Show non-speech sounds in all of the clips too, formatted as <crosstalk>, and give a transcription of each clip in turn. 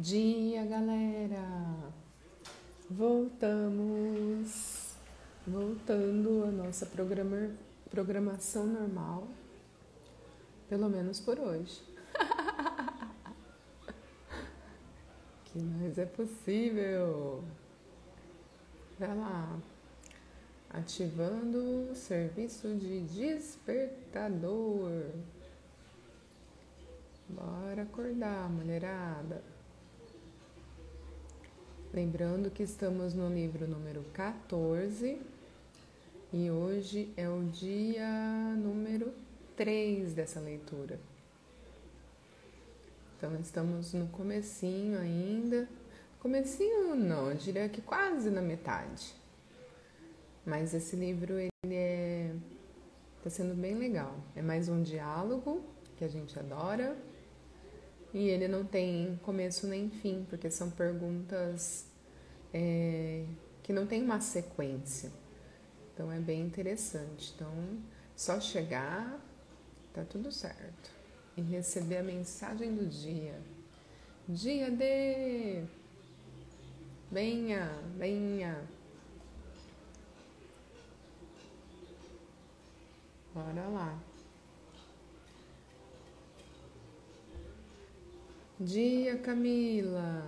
dia, galera! Voltamos! Voltando a nossa programa, programação normal, pelo menos por hoje. <laughs> que mais é possível? Vai lá! Ativando o serviço de despertador. Bora acordar, mulherada. Lembrando que estamos no livro número 14 e hoje é o dia número 3 dessa leitura. Então estamos no comecinho ainda. Comecinho não, eu diria que quase na metade. Mas esse livro ele é tá sendo bem legal. É mais um diálogo que a gente adora e ele não tem começo nem fim, porque são perguntas é, que não tem uma sequência. Então é bem interessante. Então, só chegar, tá tudo certo. E receber a mensagem do dia. Dia de Venha, venha. Bora lá. Dia, Camila.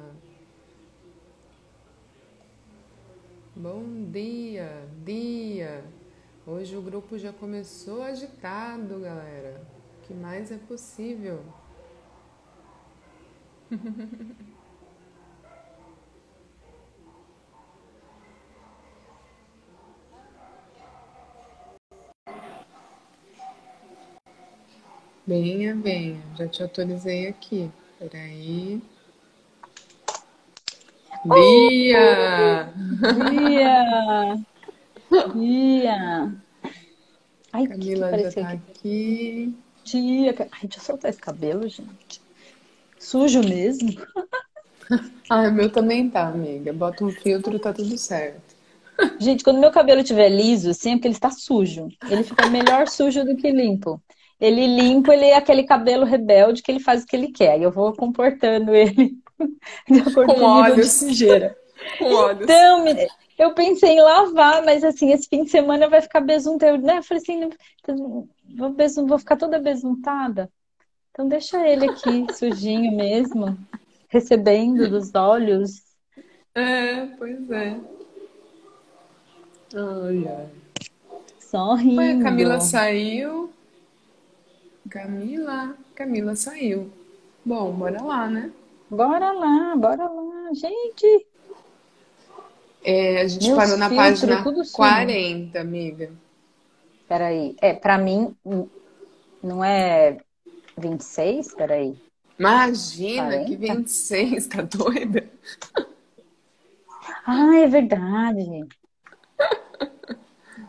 Bom dia, dia. Hoje o grupo já começou agitado, galera. O que mais é possível? <laughs> Venha, venha. Já te autorizei aqui. Peraí. Bia! Bia! <laughs> Bia! Ai, Camila que que já tá aqui? aqui. Tia, ai, deixa eu soltar esse cabelo, gente. Sujo mesmo. <laughs> Ai, meu também tá, amiga. Bota um filtro, tá tudo certo. Gente, quando meu cabelo estiver liso, assim, é porque ele está sujo. Ele fica melhor sujo do que limpo. Ele limpo, ele é aquele cabelo rebelde que ele faz o que ele quer. E eu vou comportando ele <laughs> de acordo com, com o nível de sujeira. <laughs> Com então, eu pensei em lavar, mas assim, esse fim de semana vai ficar besunta. Eu, né? eu falei assim, vou, besum, vou ficar toda besuntada. Então deixa ele aqui, <laughs> sujinho mesmo, recebendo dos olhos. É, pois é. Ai, ai. Só rindo. a Camila saiu. Camila, Camila saiu. Bom, bora lá, né? Bora lá, bora lá, gente. É, a gente Meus parou na página 40, amiga. Peraí, é, pra mim, não é 26? Peraí. Imagina 40? que 26, tá doida? <laughs> Ah, é verdade.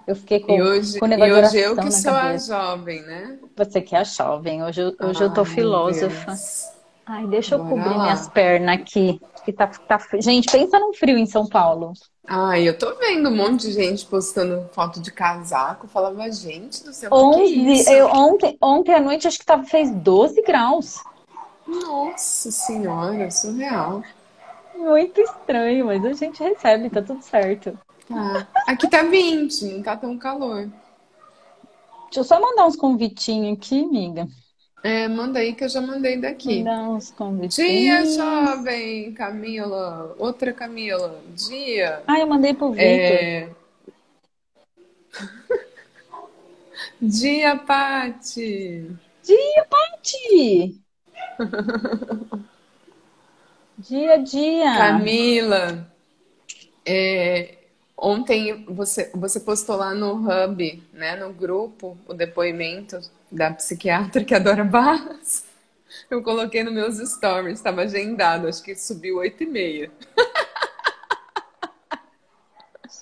Eu fiquei com, e hoje, com e hoje eu que sou cabeça. a jovem, né? Você que é a jovem. Hoje, eu, hoje Ai, eu tô filósofa. Ai, deixa Bora eu cobrir lá. minhas pernas aqui. Que tá, tá... Gente, pensa num frio em São Paulo. Ai, eu tô vendo um monte de gente postando foto de casaco. Falava, gente do céu, 11, que é isso? Eu, ontem, ontem à noite acho que tava, fez 12 graus. Nossa senhora, surreal. Muito estranho, mas a gente recebe, tá tudo certo. Tá. Aqui tá 20, não tá tão calor. Deixa eu só mandar uns convitinhos aqui, amiga. É, manda aí que eu já mandei daqui. Mandar uns convitinhos. Dia, jovem Camila. Outra Camila. Dia. Ah, eu mandei pro Victor. É... <laughs> Dia, Pati. Dia, Pati. <laughs> dia, dia. Camila. É, Ontem você, você postou lá no Hub, né, no grupo, o depoimento da psiquiatra que adora barras. Eu coloquei nos meus stories, estava agendado, acho que subiu 8 e meia.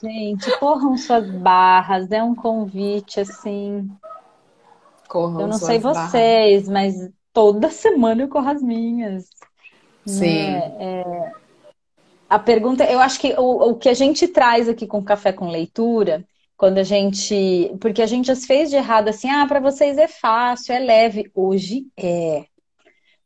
Gente, corram suas barras, é um convite assim. Corram eu não sei vocês, barras. mas toda semana eu corro as minhas. Sim. Né? É, a pergunta, eu acho que o, o que a gente traz aqui com Café com Leitura, quando a gente. Porque a gente já fez de errado assim, ah, para vocês é fácil, é leve. Hoje é.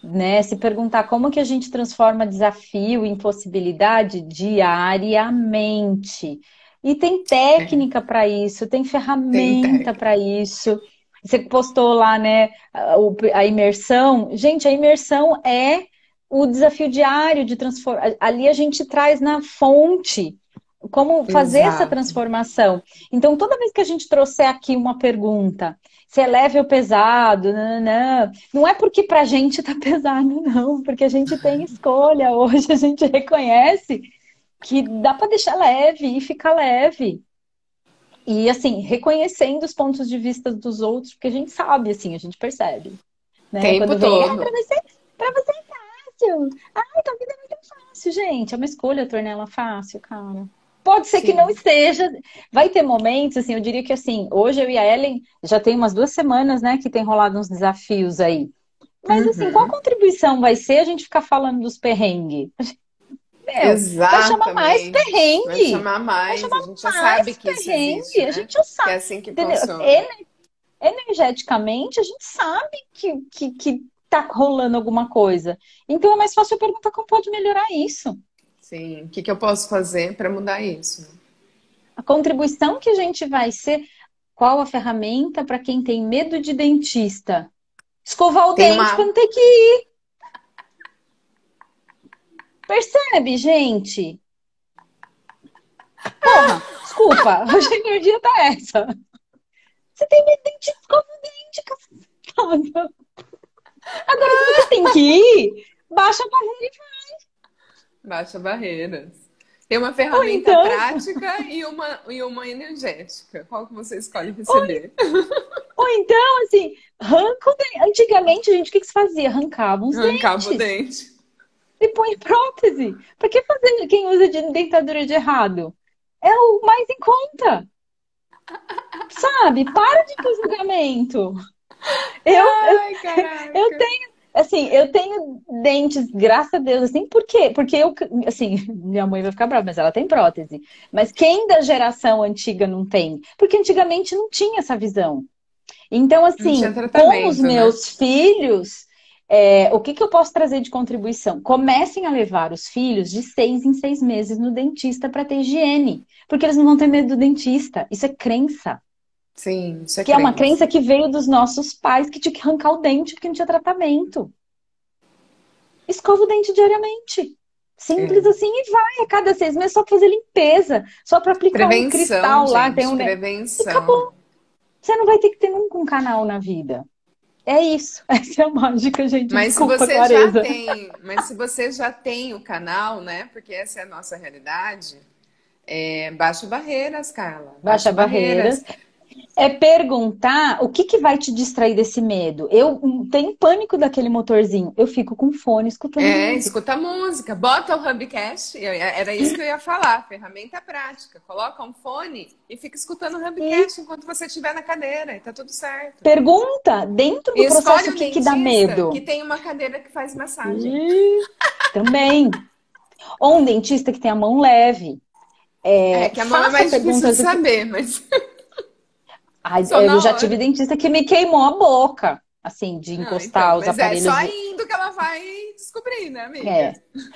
né? Se perguntar como que a gente transforma desafio em possibilidade diariamente. E tem técnica é. para isso, tem ferramenta para isso. Você postou lá, né, a imersão. Gente, a imersão é o desafio diário de transformar. Ali a gente traz na fonte como fazer Exato. essa transformação. Então, toda vez que a gente trouxer aqui uma pergunta, se é leve ou pesado, não, não, não é porque pra gente tá <laughs> pesado, não, porque a gente tem escolha. Hoje a gente reconhece que dá para deixar leve e ficar leve. E assim, reconhecendo os pontos de vista dos outros, porque a gente sabe, assim, a gente percebe. Né? Tempo Quando vem, todo. Ah, pra você, pra você fácil. Ai, tua vida é muito fácil, gente. É uma escolha tornar ela fácil, cara. Pode ser Sim. que não esteja. Vai ter momentos, assim, eu diria que assim, hoje eu e a Ellen já tem umas duas semanas, né, que tem rolado uns desafios aí. Mas assim, uhum. assim, qual contribuição vai ser a gente ficar falando dos perrengues? <laughs> Meu, Exatamente. Vai chamar mais perrengue. Vai chamar mais. Vai chamar a gente já sabe que isso existe, né? A gente já sabe. Que é assim que entendeu? funciona. Energeticamente, a gente sabe que, que, que tá rolando alguma coisa. Então é mais fácil eu perguntar como pode melhorar isso. Sim. O que, que eu posso fazer para mudar isso? A contribuição que a gente vai ser. Qual a ferramenta para quem tem medo de dentista? Escovar o tem dente uma... quando tem que ir. Percebe, gente? Porra, desculpa, <laughs> hoje a energia tá essa. Você tem medo de escova o dente, cacete. <laughs> Agora, se você tem que ir, baixa a barreira e vai. Baixa barreiras. Tem uma ferramenta então... prática e uma, e uma energética. Qual que você escolhe receber? Ou, <laughs> Ou então, assim, arranca o dente. Antigamente, gente, o que, que se fazia? Arrancava os Arrancava dentes. o dente e põe prótese. Pra que fazer quem usa de dentadura de errado? É o mais em conta. Sabe? Para de ter julgamento. Eu, Ai, eu, eu tenho, assim, eu tenho dentes, graças a Deus, assim, por quê? Porque eu, assim, <laughs> minha mãe vai ficar brava, mas ela tem prótese. Mas quem da geração antiga não tem? Porque antigamente não tinha essa visão. Então, assim, com os né? meus né? filhos, é, o que, que eu posso trazer de contribuição? Comecem a levar os filhos de seis em seis meses no dentista para ter higiene, porque eles não vão ter medo do dentista. Isso é crença. Sim, isso é Que crença. é uma crença que veio dos nossos pais que tinha que arrancar o dente porque não tinha tratamento. Escova o dente diariamente. Simples é. assim e vai. A cada seis meses só pra fazer limpeza. Só para aplicar Prevenção, um cristal lá. Gente, tem um... Prevenção. E acabou. Você não vai ter que ter nunca um canal na vida. É isso, <laughs> essa é a mágica, gente. Mas Desculpa, se você clareza. já tem, mas se você já tem o canal, né? Porque essa é a nossa realidade. É, baixa barreiras, Carla. Baixa, baixa barreiras. barreiras é perguntar o que, que vai te distrair desse medo. Eu tenho pânico daquele motorzinho. Eu fico com fone escutando é, música. escuta música. Bota o Hubcast. Era isso que eu ia falar. Ferramenta prática. Coloca um fone e fica escutando o Hubcast e... enquanto você estiver na cadeira. E tá tudo certo. Pergunta dentro do e processo o que, que dá medo. Que tem uma cadeira que faz massagem. E... Também. Ou um dentista que tem a mão leve. É, é que a mão é mais difícil de saber, mas... Ai, eu já tive dentista que me queimou a boca, assim, de encostar não, então, os aparelhos. É só indo que ela vai descobrir, né, amiga? É.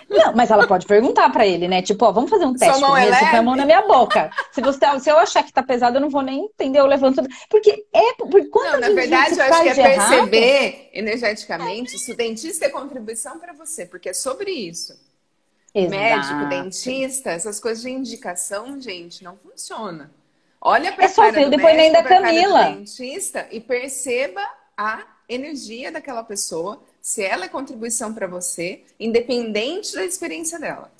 Não, mas ela pode perguntar para ele, né? Tipo, ó, vamos fazer um teste mão primeiro, é a mão na minha boca. Se, você, se eu achar que tá pesado, eu não vou nem entender, eu levanto. Porque é. Porque não, na verdade, eu acho que é perceber errado, energeticamente se o dentista é contribuição para você, porque é sobre isso. Exato. Médico, dentista, essas coisas de indicação, gente, não funciona. Olha para é só ver o depoimento da Camila. dentista e perceba a energia daquela pessoa, se ela é contribuição para você, independente da experiência dela.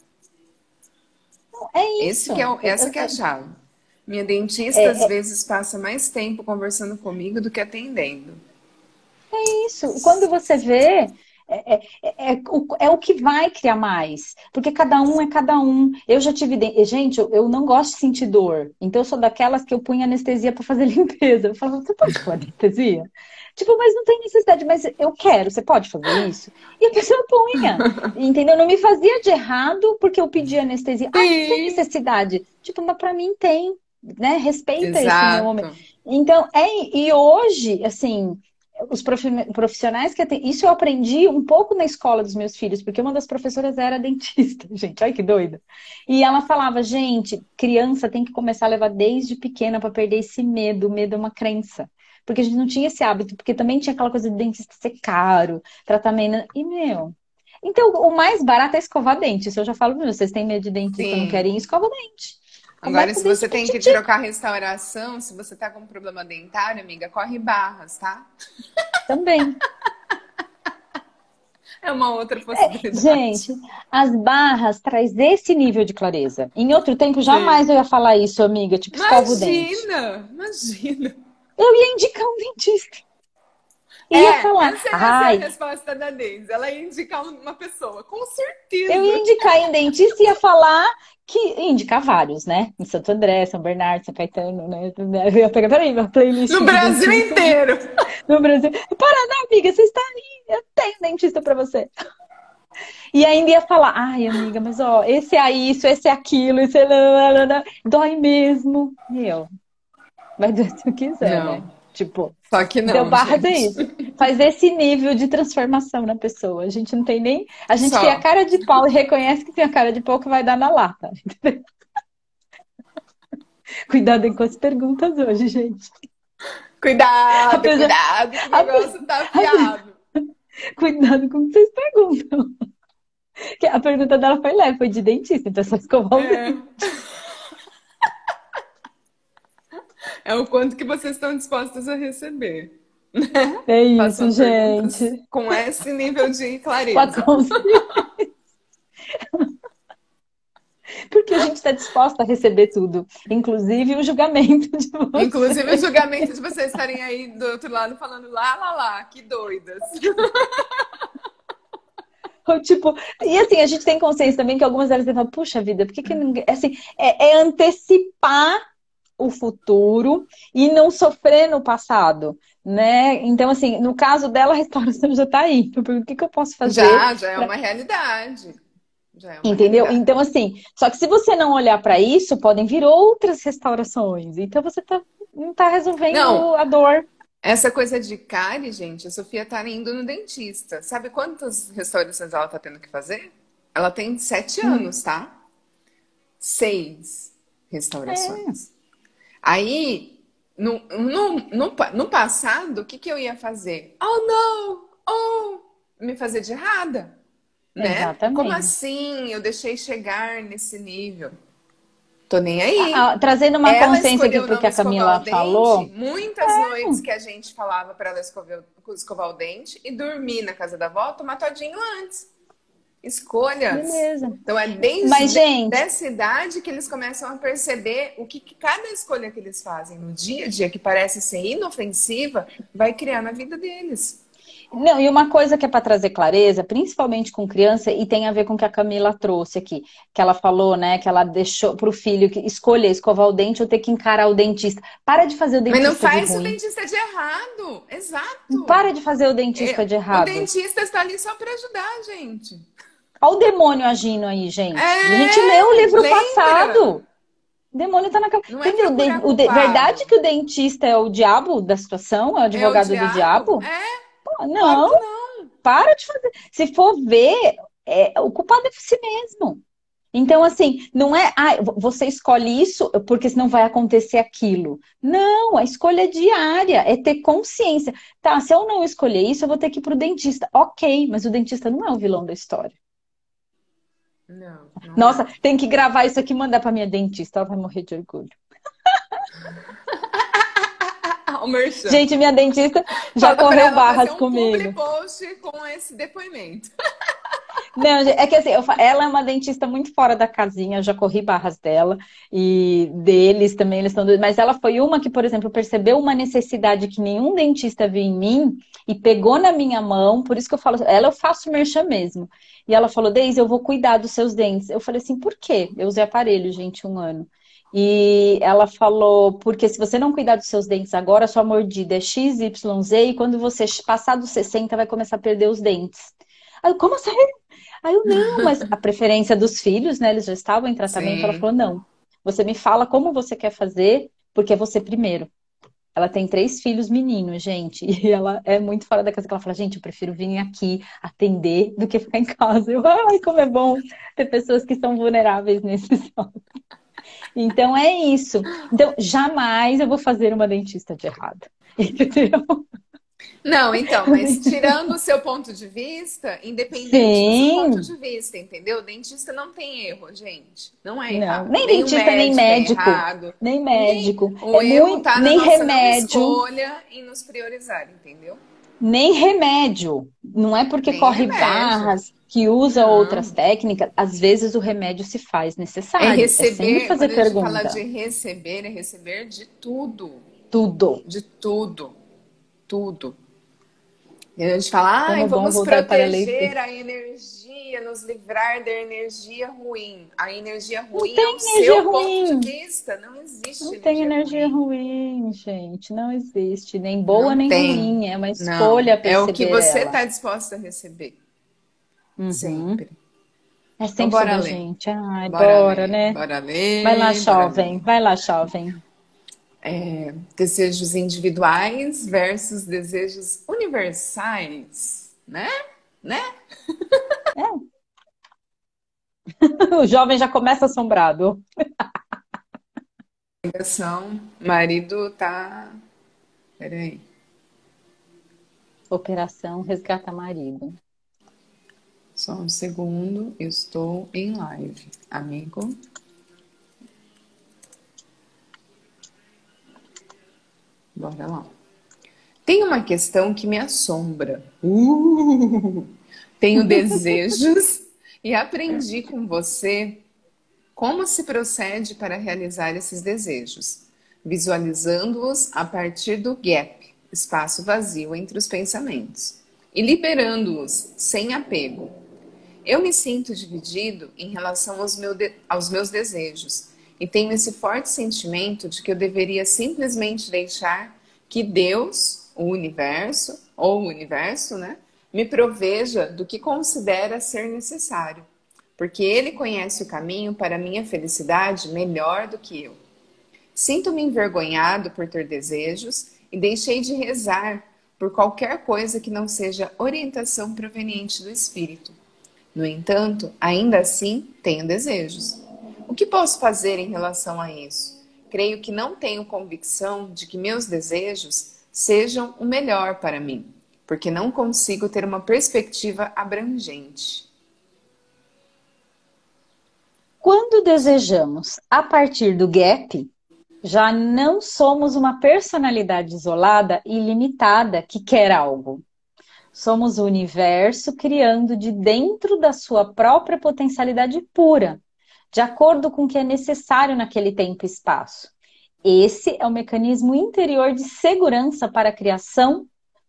É isso. Que é, essa que é a chave. Minha dentista, é, às é... vezes, passa mais tempo conversando comigo do que atendendo. É isso. Quando você vê, é, é, é, é, o que vai criar mais. Porque cada um é cada um. Eu já tive. Gente, eu, eu não gosto de sentir dor. Então eu sou daquelas que eu punho anestesia para fazer <laughs> limpeza. Eu falava, você pode pôr anestesia? Tipo, mas não tem necessidade, mas eu quero, você pode fazer isso? E a pessoa punha. Entendeu? Não me fazia de errado porque eu pedi anestesia. Ah, não tem necessidade. Tipo, mas pra mim tem. Né? Respeita Exato. esse meu momento. Então, é, e hoje, assim, os profissionais que atendem. Isso eu aprendi um pouco na escola dos meus filhos, porque uma das professoras era dentista, <laughs> gente, olha que doida. E ela falava, gente, criança tem que começar a levar desde pequena para perder esse medo. O medo é uma crença. Porque a gente não tinha esse hábito, porque também tinha aquela coisa de dentista ser caro, tratamento. E, meu. Então, o mais barato é escovar dente. Isso eu já falo vocês têm medo de dentista, Sim. não querem, escova dente. Agora, se você tem que trocar restauração, se você tá com problema dentário, amiga, corre barras, tá? Também. <laughs> É uma outra possibilidade. É, gente, as barras traz esse nível de clareza. Em outro tempo, jamais Sim. eu ia falar isso, amiga. Tipo, escova o dente. Imagina, imagina. Eu ia indicar um dentista. Ia é, falar. Essa, essa é a resposta da Deise. Ela ia indicar uma pessoa, com certeza. Eu ia indicar em dentista e ia falar que indicar vários, né? Em Santo André, São Bernardo, São Caetano, né? Eu ia pegar, peraí, uma playlist. No Brasil inteiro! <laughs> no Brasil. Paraná, amiga, você está aí, eu tenho dentista para você. E ainda ia falar, ai, amiga, mas ó, esse é isso, esse é aquilo, esse é. Dói mesmo. Meu. Vai doer se quiser, Não. né? Tipo, só que não. Deu barra isso. Faz esse nível de transformação na pessoa. A gente não tem nem. A gente Só. tem a cara de pau e reconhece que tem a cara de pau que vai dar na lata. <laughs> Cuidado com as perguntas hoje, gente. Cuidado, Apesar... cuidado, que o negócio tá afiado. <laughs> Cuidado com o que vocês perguntam. <laughs> A pergunta dela foi leve, foi de dentista, então só escovar o é. É o quanto que vocês estão dispostos a receber. Né? É <laughs> isso, gente. Com esse nível de clareza. Porque a gente está disposta a receber tudo, inclusive o julgamento de vocês. Inclusive o julgamento de vocês estarem aí do outro lado falando lá, lá, lá, que doidas. tipo, e assim, a gente tem consciência também que algumas delas falam, puxa vida, por que, que ninguém. Assim, é, é antecipar o futuro e não sofrer no passado, né? Então, assim, no caso dela, a restauração <laughs> já está aí. O que, que eu posso fazer? Já, já é uma realidade. É Entendeu? Realidade. Então, assim, só que se você não olhar para isso, podem vir outras restaurações. Então, você tá, não está resolvendo não. a dor. Essa coisa de cárie, gente, a Sofia tá indo no dentista. Sabe quantas restaurações ela tá tendo que fazer? Ela tem sete hum. anos, tá? Seis restaurações. É. Aí, no, no, no, no passado, o que, que eu ia fazer? Oh, não! Oh! Me fazer de errada. Né? Exatamente. Como assim? Eu deixei chegar nesse nível. Tô nem aí. Ah, ah trazendo uma ela consciência aqui porque a Camila falou. Muitas é. noites que a gente falava para ela escovar, escovar o dente e dormir na casa da avó, tomar todinho antes escolhas. Beleza. Então é desde Mas, gente... essa idade que eles começam a perceber o que, que, cada escolha que eles fazem no dia a dia, que parece ser inofensiva, vai criar na vida deles. Não, e uma coisa que é para trazer clareza, principalmente com criança, e tem a ver com o que a Camila trouxe aqui, que ela falou, né, que ela deixou para o filho escolher escovar o dente ou ter que encarar o dentista. Para de fazer o dentista Mas não faz o dentista de errado, exato. Para de fazer o dentista é, de errado. O dentista está ali só para ajudar, gente. Olha o demônio agindo aí, gente. É, a gente leu o livro lembra? passado. O demônio tá na cabeça. É o de... Verdade que o dentista é o diabo da situação? É o advogado é o do diabo? É. Pô, não. não. Para de fazer. Se for ver, é... o culpado é você mesmo. Então, assim, não é, ah, você escolhe isso porque senão vai acontecer aquilo. Não, a escolha é diária, é ter consciência. Tá, se eu não escolher isso, eu vou ter que ir pro dentista. Ok, mas o dentista não é o vilão da história. Não, não Nossa, é. tem que gravar isso aqui e mandar pra minha dentista. Ela vai morrer de orgulho. <laughs> Gente, minha dentista já Fala correu barras um comigo. post com esse depoimento. Não, é que assim, ela é uma dentista muito fora da casinha, eu já corri barras dela e deles também, eles estão Mas ela foi uma que, por exemplo, percebeu uma necessidade que nenhum dentista viu em mim e pegou na minha mão, por isso que eu falo, ela eu faço merchan mesmo. E ela falou, Deise, eu vou cuidar dos seus dentes. Eu falei assim, por quê? Eu usei aparelho, gente, um ano. E ela falou, porque se você não cuidar dos seus dentes agora, sua mordida é XYZ e quando você passar dos 60 vai começar a perder os dentes. Aí como assim? Aí eu, não, mas a preferência dos filhos, né? Eles já estavam em tratamento. Sim. Ela falou, não. Você me fala como você quer fazer, porque é você primeiro. Ela tem três filhos meninos, gente. <laughs> E ela é muito fora da casa que ela fala, gente, eu prefiro vir aqui atender do que ficar em casa. Eu, ai, como é bom ter pessoas que são vulneráveis nesses <laughs> Então é isso. Então, jamais eu vou fazer uma dentista de errado. <laughs> Entendeu? Não, então, mas <laughs> tirando o seu ponto de vista, independente Sim. do seu ponto de vista, entendeu? Dentista não tem erro, gente. Não é errado. Não, nem, nem dentista, nem médico. É nem médico. Nem, o é erro muito, tá nem remédio. escolha em nos priorizar, entendeu? Nem remédio. Não é porque nem corre remédio. barras, que usa não. outras técnicas, às vezes o remédio se faz necessário. É receber, é fazer quando pergunta. a gente fala de receber, é receber de tudo. Tudo. De tudo. Tudo. E a gente fala, ah, vamos proteger a energia, nos livrar da energia ruim. A energia ruim é o seu ruim. ponto de vista. Não existe Não tem energia ruim. ruim. gente. Não existe. Nem boa, Não nem tem. ruim. É uma escolha Não. É o que você está disposta a receber. Uhum. Sempre. É sempre então, bora sobre gente. Ai, bora, bora né? Bora ler. Vai lá, jovem. Vai lá, jovem é, desejos individuais versus desejos universais, né? Né? É. <laughs> o jovem já começa assombrado. Ligação, marido tá. Peraí. Operação Resgata Marido. Só um segundo, estou em live, amigo. Bora lá. Tem uma questão que me assombra. Uh! Tenho <laughs> desejos e aprendi com você como se procede para realizar esses desejos, visualizando-os a partir do gap, espaço vazio entre os pensamentos, e liberando-os sem apego. Eu me sinto dividido em relação aos, meu de aos meus desejos e tenho esse forte sentimento de que eu deveria simplesmente deixar que Deus, o universo, ou o universo, né, me proveja do que considera ser necessário, porque Ele conhece o caminho para minha felicidade melhor do que eu. Sinto-me envergonhado por ter desejos e deixei de rezar por qualquer coisa que não seja orientação proveniente do Espírito. No entanto, ainda assim, tenho desejos. O que posso fazer em relação a isso? Creio que não tenho convicção de que meus desejos sejam o melhor para mim, porque não consigo ter uma perspectiva abrangente. Quando desejamos a partir do gap, já não somos uma personalidade isolada e limitada que quer algo. Somos o universo criando de dentro da sua própria potencialidade pura, de acordo com o que é necessário naquele tempo e espaço. Esse é o mecanismo interior de segurança para a criação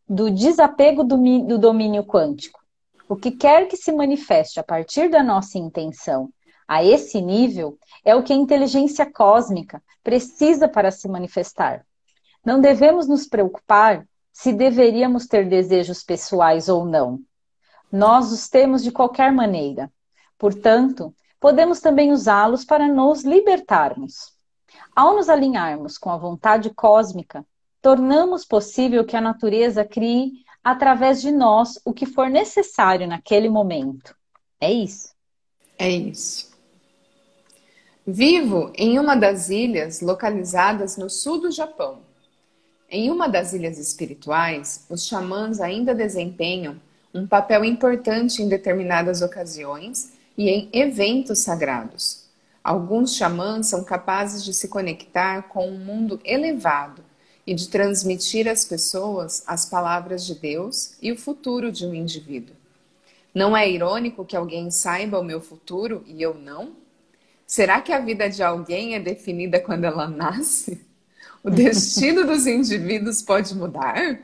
do desapego do, do domínio quântico. O que quer que se manifeste a partir da nossa intenção a esse nível é o que a inteligência cósmica precisa para se manifestar. Não devemos nos preocupar se deveríamos ter desejos pessoais ou não. Nós os temos de qualquer maneira. Portanto, podemos também usá-los para nos libertarmos. Ao nos alinharmos com a vontade cósmica, tornamos possível que a natureza crie através de nós o que for necessário naquele momento. É isso. É isso. Vivo em uma das ilhas localizadas no sul do Japão. Em uma das ilhas espirituais, os xamãs ainda desempenham um papel importante em determinadas ocasiões e em eventos sagrados. Alguns xamãs são capazes de se conectar com um mundo elevado e de transmitir às pessoas as palavras de Deus e o futuro de um indivíduo. Não é irônico que alguém saiba o meu futuro e eu não? Será que a vida de alguém é definida quando ela nasce? O <laughs> destino dos indivíduos pode mudar?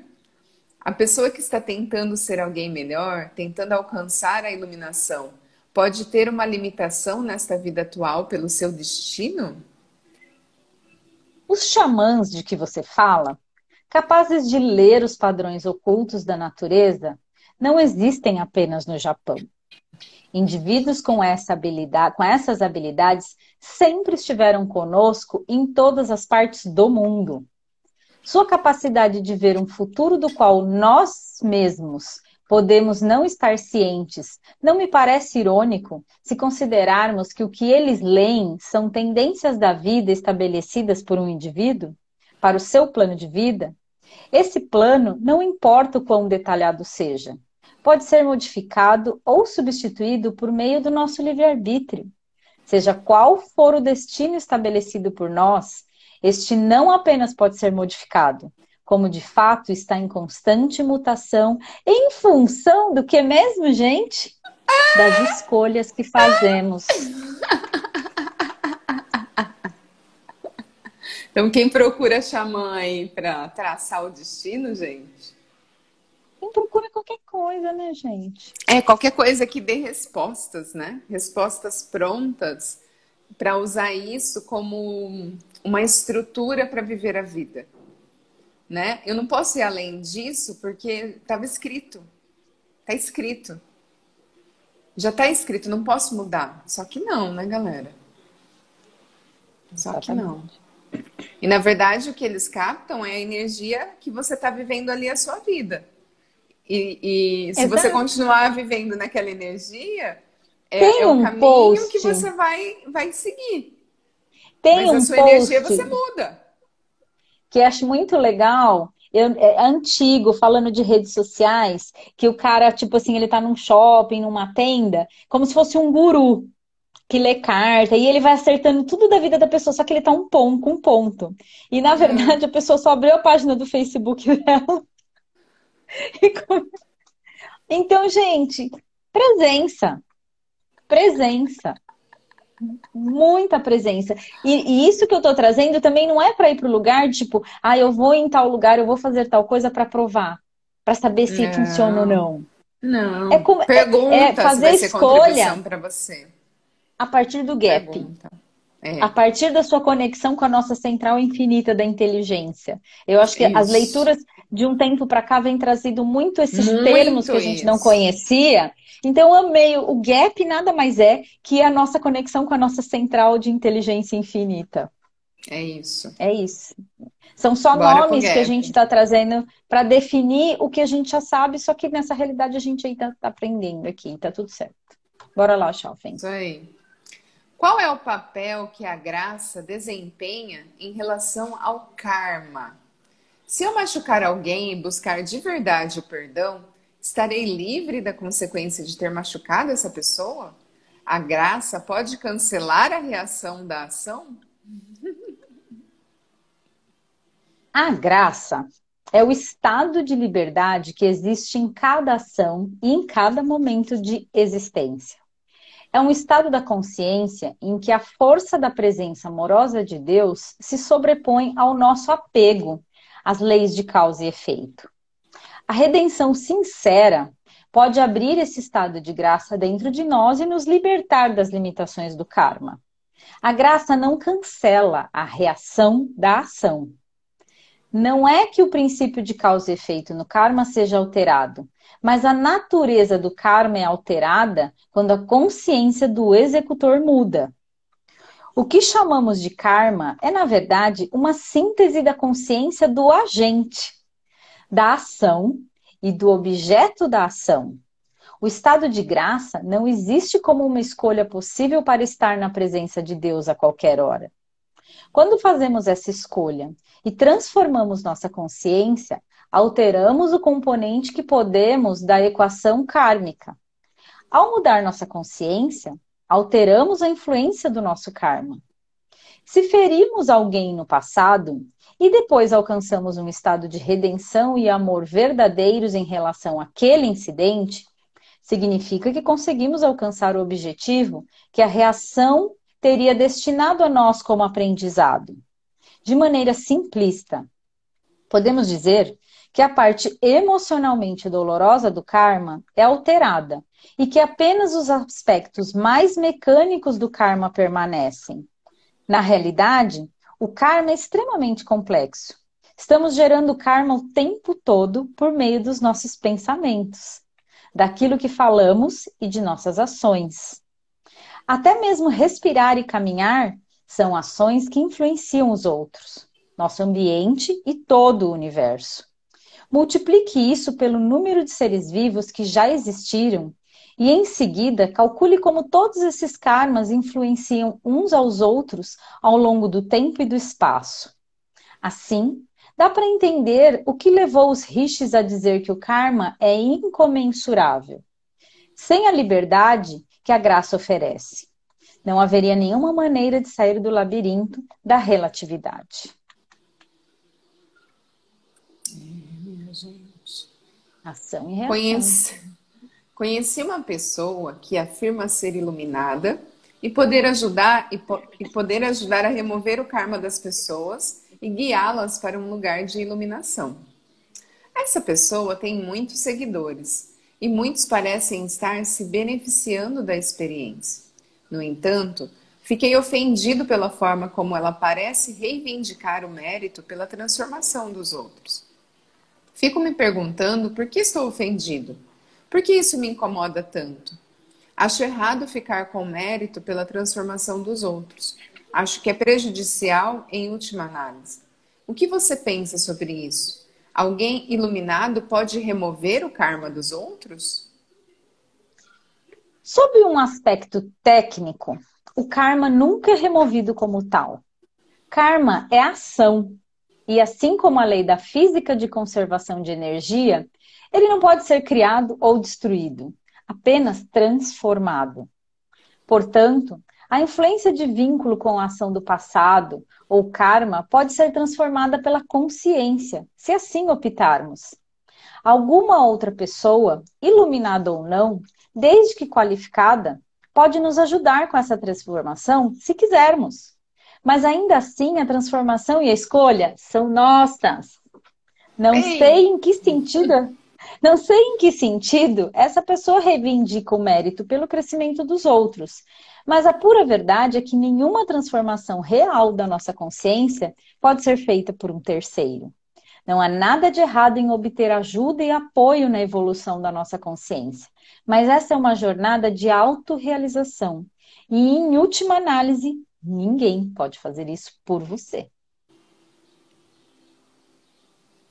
A pessoa que está tentando ser alguém melhor, tentando alcançar a iluminação, pode ter uma limitação nesta vida atual pelo seu destino? Os xamãs de que você fala, capazes de ler os padrões ocultos da natureza, não existem apenas no Japão. Indivíduos com, essa habilidade, com essas habilidades sempre estiveram conosco em todas as partes do mundo. Sua capacidade de ver um futuro do qual nós mesmos podemos não estar cientes. Não me parece irônico se considerarmos que o que eles leem são tendências da vida estabelecidas por um indivíduo para o seu plano de vida? Esse plano, não importa o quão detalhado seja, pode ser modificado ou substituído por meio do nosso livre-arbítrio. Seja qual for o destino estabelecido por nós, este não apenas pode ser modificado, como de fato está em constante mutação, em função do que mesmo, gente? Das escolhas que fazemos. <laughs> Então, quem procura xamã aí para traçar o destino, gente? Quem procura qualquer coisa, né, gente? É, qualquer coisa que dê respostas, né? Respostas prontas para usar isso como uma estrutura para viver a vida né? Eu não posso ir além disso porque estava escrito. Está escrito. Já está escrito, não posso mudar. Só que não, né, galera? Só Exatamente. que não. E na verdade o que eles captam é a energia que você está vivendo ali a sua vida. E, e se Exato. você continuar vivendo naquela energia, é, é o caminho post. que você vai, vai seguir. Tem Mas um a sua post. energia você muda que acho muito legal. Eu, é antigo, falando de redes sociais, que o cara, tipo assim, ele tá num shopping, numa tenda, como se fosse um guru que lê carta, e ele vai acertando tudo da vida da pessoa, só que ele tá um ponto, com um ponto. E na verdade a pessoa só abriu a página do Facebook <laughs> dela. Então, gente, presença. Presença muita presença. E, e, isso que eu tô trazendo também não é para ir para o lugar, tipo, ah, eu vou em tal lugar, eu vou fazer tal coisa para provar, para saber se não. funciona ou não. Não. É como, Pergunta é, é fazer escolha para você. A partir do gap. É. A partir da sua conexão com a nossa central infinita da inteligência. Eu acho que isso. as leituras de um tempo para cá vêm trazendo muito esses muito termos que a gente isso. não conhecia então, eu amei. O gap nada mais é que a nossa conexão com a nossa central de inteligência infinita. É isso. É isso. São só Bora nomes que a gente está trazendo para definir o que a gente já sabe, só que nessa realidade a gente ainda está aprendendo aqui, tá tudo certo. Bora lá, Schaffen. Isso aí. Qual é o papel que a graça desempenha em relação ao karma? Se eu machucar alguém e buscar de verdade o perdão, Estarei livre da consequência de ter machucado essa pessoa? A graça pode cancelar a reação da ação? A graça é o estado de liberdade que existe em cada ação e em cada momento de existência. É um estado da consciência em que a força da presença amorosa de Deus se sobrepõe ao nosso apego às leis de causa e efeito. A redenção sincera pode abrir esse estado de graça dentro de nós e nos libertar das limitações do karma. A graça não cancela a reação da ação. Não é que o princípio de causa e efeito no karma seja alterado, mas a natureza do karma é alterada quando a consciência do executor muda. O que chamamos de karma é, na verdade, uma síntese da consciência do agente da ação e do objeto da ação. O estado de graça não existe como uma escolha possível para estar na presença de Deus a qualquer hora. Quando fazemos essa escolha e transformamos nossa consciência, alteramos o componente que podemos da equação kármica. Ao mudar nossa consciência, alteramos a influência do nosso karma. Se ferimos alguém no passado, e depois alcançamos um estado de redenção e amor verdadeiros em relação àquele incidente, significa que conseguimos alcançar o objetivo que a reação teria destinado a nós como aprendizado. De maneira simplista, podemos dizer que a parte emocionalmente dolorosa do karma é alterada e que apenas os aspectos mais mecânicos do karma permanecem. Na realidade, o karma é extremamente complexo. Estamos gerando karma o tempo todo por meio dos nossos pensamentos, daquilo que falamos e de nossas ações. Até mesmo respirar e caminhar são ações que influenciam os outros. nosso ambiente e todo o universo. Multiplique isso pelo número de seres vivos que já existiram e, em seguida, calcule como todos esses karmas influenciam uns aos outros ao longo do tempo e do espaço. Assim, dá para entender o que levou os rishis a dizer que o karma é incomensurável, sem a liberdade que a graça oferece. Não haveria nenhuma maneira de sair do labirinto da relatividade. Ação e reação. Conheci, conheci uma pessoa que afirma ser iluminada e poder ajudar e, po e poder ajudar a remover o karma das pessoas e guiá-las para um lugar de iluminação. Essa pessoa tem muitos seguidores e muitos parecem estar se beneficiando da experiência. No entanto, fiquei ofendido pela forma como ela parece reivindicar o mérito pela transformação dos outros. Fico me perguntando por que estou ofendido. Por que isso me incomoda tanto? Acho errado ficar com mérito pela transformação dos outros. Acho que é prejudicial em última análise. O que você pensa sobre isso? Alguém iluminado pode remover o karma dos outros? Sob um aspecto técnico, o karma nunca é removido como tal. Karma é ação, e assim como a lei da física de conservação de energia, ele não pode ser criado ou destruído, apenas transformado. Portanto, a influência de vínculo com a ação do passado ou karma pode ser transformada pela consciência, se assim optarmos. Alguma outra pessoa, iluminada ou não, desde que qualificada, pode nos ajudar com essa transformação se quisermos. Mas ainda assim, a transformação e a escolha são nossas. Não Ei. sei em que sentido, <laughs> não sei em que sentido essa pessoa reivindica o mérito pelo crescimento dos outros. Mas a pura verdade é que nenhuma transformação real da nossa consciência pode ser feita por um terceiro. Não há nada de errado em obter ajuda e apoio na evolução da nossa consciência, mas essa é uma jornada de autorrealização. E, em última análise, Ninguém pode fazer isso por você.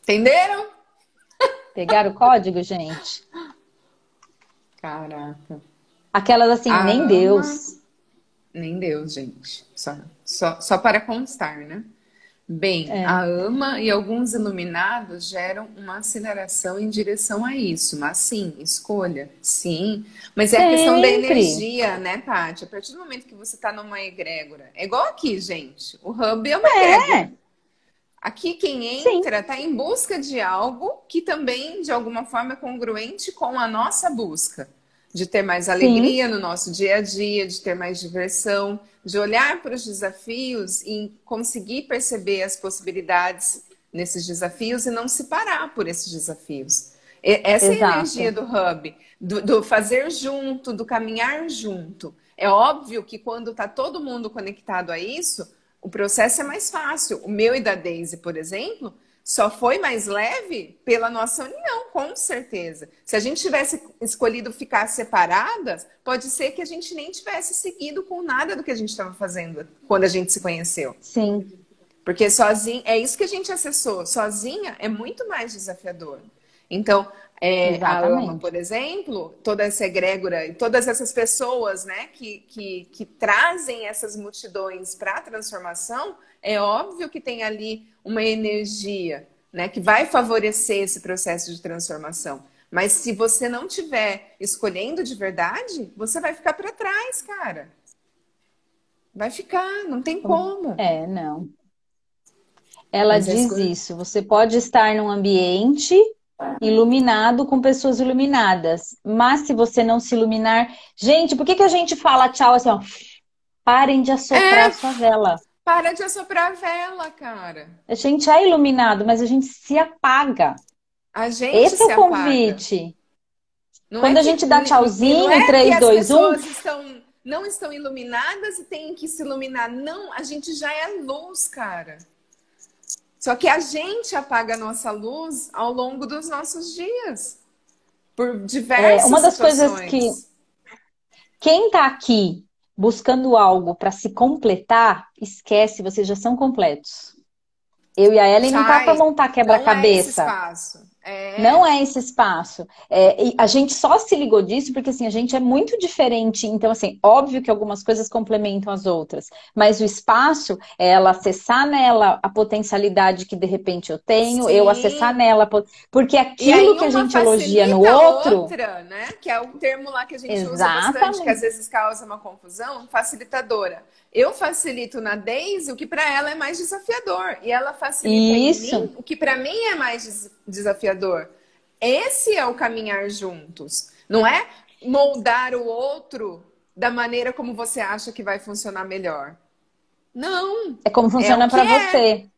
Entenderam? Pegaram o código, gente? Caraca. Aquelas assim, nem Deus. Nem Deus, gente. Só, só, só para constar, né? Bem, é. a ama e alguns iluminados geram uma aceleração em direção a isso. Mas sim, escolha, sim. Mas é Sempre. a questão da energia, né, Paty? A partir do momento que você está numa egrégora. É igual aqui, gente. O hub é uma é. egrégora. Aqui quem entra está em busca de algo que também, de alguma forma, é congruente com a nossa busca de ter mais alegria Sim. no nosso dia a dia, de ter mais diversão, de olhar para os desafios e conseguir perceber as possibilidades nesses desafios e não se parar por esses desafios. Essa Exato. é a energia do hub, do, do, fazer junto, do caminhar junto. É óbvio que quando está todo mundo conectado a isso, o processo é mais fácil. O meu e da Daisy, por exemplo, só foi mais leve pela nossa união, com certeza. Se a gente tivesse escolhido ficar separadas, pode ser que a gente nem tivesse seguido com nada do que a gente estava fazendo quando a gente se conheceu. Sim. Porque sozinha, é isso que a gente acessou. Sozinha é muito mais desafiador. Então, é, a AMA, por exemplo, toda essa egrégora e todas essas pessoas né, que, que, que trazem essas multidões para a transformação, é óbvio que tem ali uma energia né, que vai favorecer esse processo de transformação. Mas se você não tiver escolhendo de verdade, você vai ficar para trás, cara. Vai ficar, não tem como. É, não. Ela Mas diz isso. Você pode estar num ambiente iluminado com pessoas iluminadas. Mas se você não se iluminar. Gente, por que, que a gente fala tchau assim, ó? Parem de assoprar é... a sua vela. Para de assoprar a vela, cara. A gente é iluminado, mas a gente se apaga. A gente Esse é o convite. Não Quando é a gente dá tchauzinho, é 3, 2, 1. As pessoas estão, não estão iluminadas e têm que se iluminar. Não, a gente já é luz, cara. Só que a gente apaga a nossa luz ao longo dos nossos dias. Por diversas é, Uma das situações. coisas que. Quem tá aqui buscando algo para se completar, esquece, vocês já são completos. Eu e a Ellen Sai, não tá para montar quebra-cabeça. Não é esse espaço. Não é esse espaço. É, a gente só se ligou disso porque assim, a gente é muito diferente. Então, assim, óbvio que algumas coisas complementam as outras. Mas o espaço é ela acessar nela a potencialidade que de repente eu tenho, Sim. eu acessar nela. Porque aquilo que a gente elogia no outro. Outra, né? Que é o termo lá que a gente Exatamente. usa bastante, que às vezes causa uma confusão, facilitadora. Eu facilito na Daisy o que para ela é mais desafiador. E ela facilita mim o que para mim é mais desafiador. Esse é o caminhar juntos. Não é moldar o outro da maneira como você acha que vai funcionar melhor. Não. É como funciona é para é. você.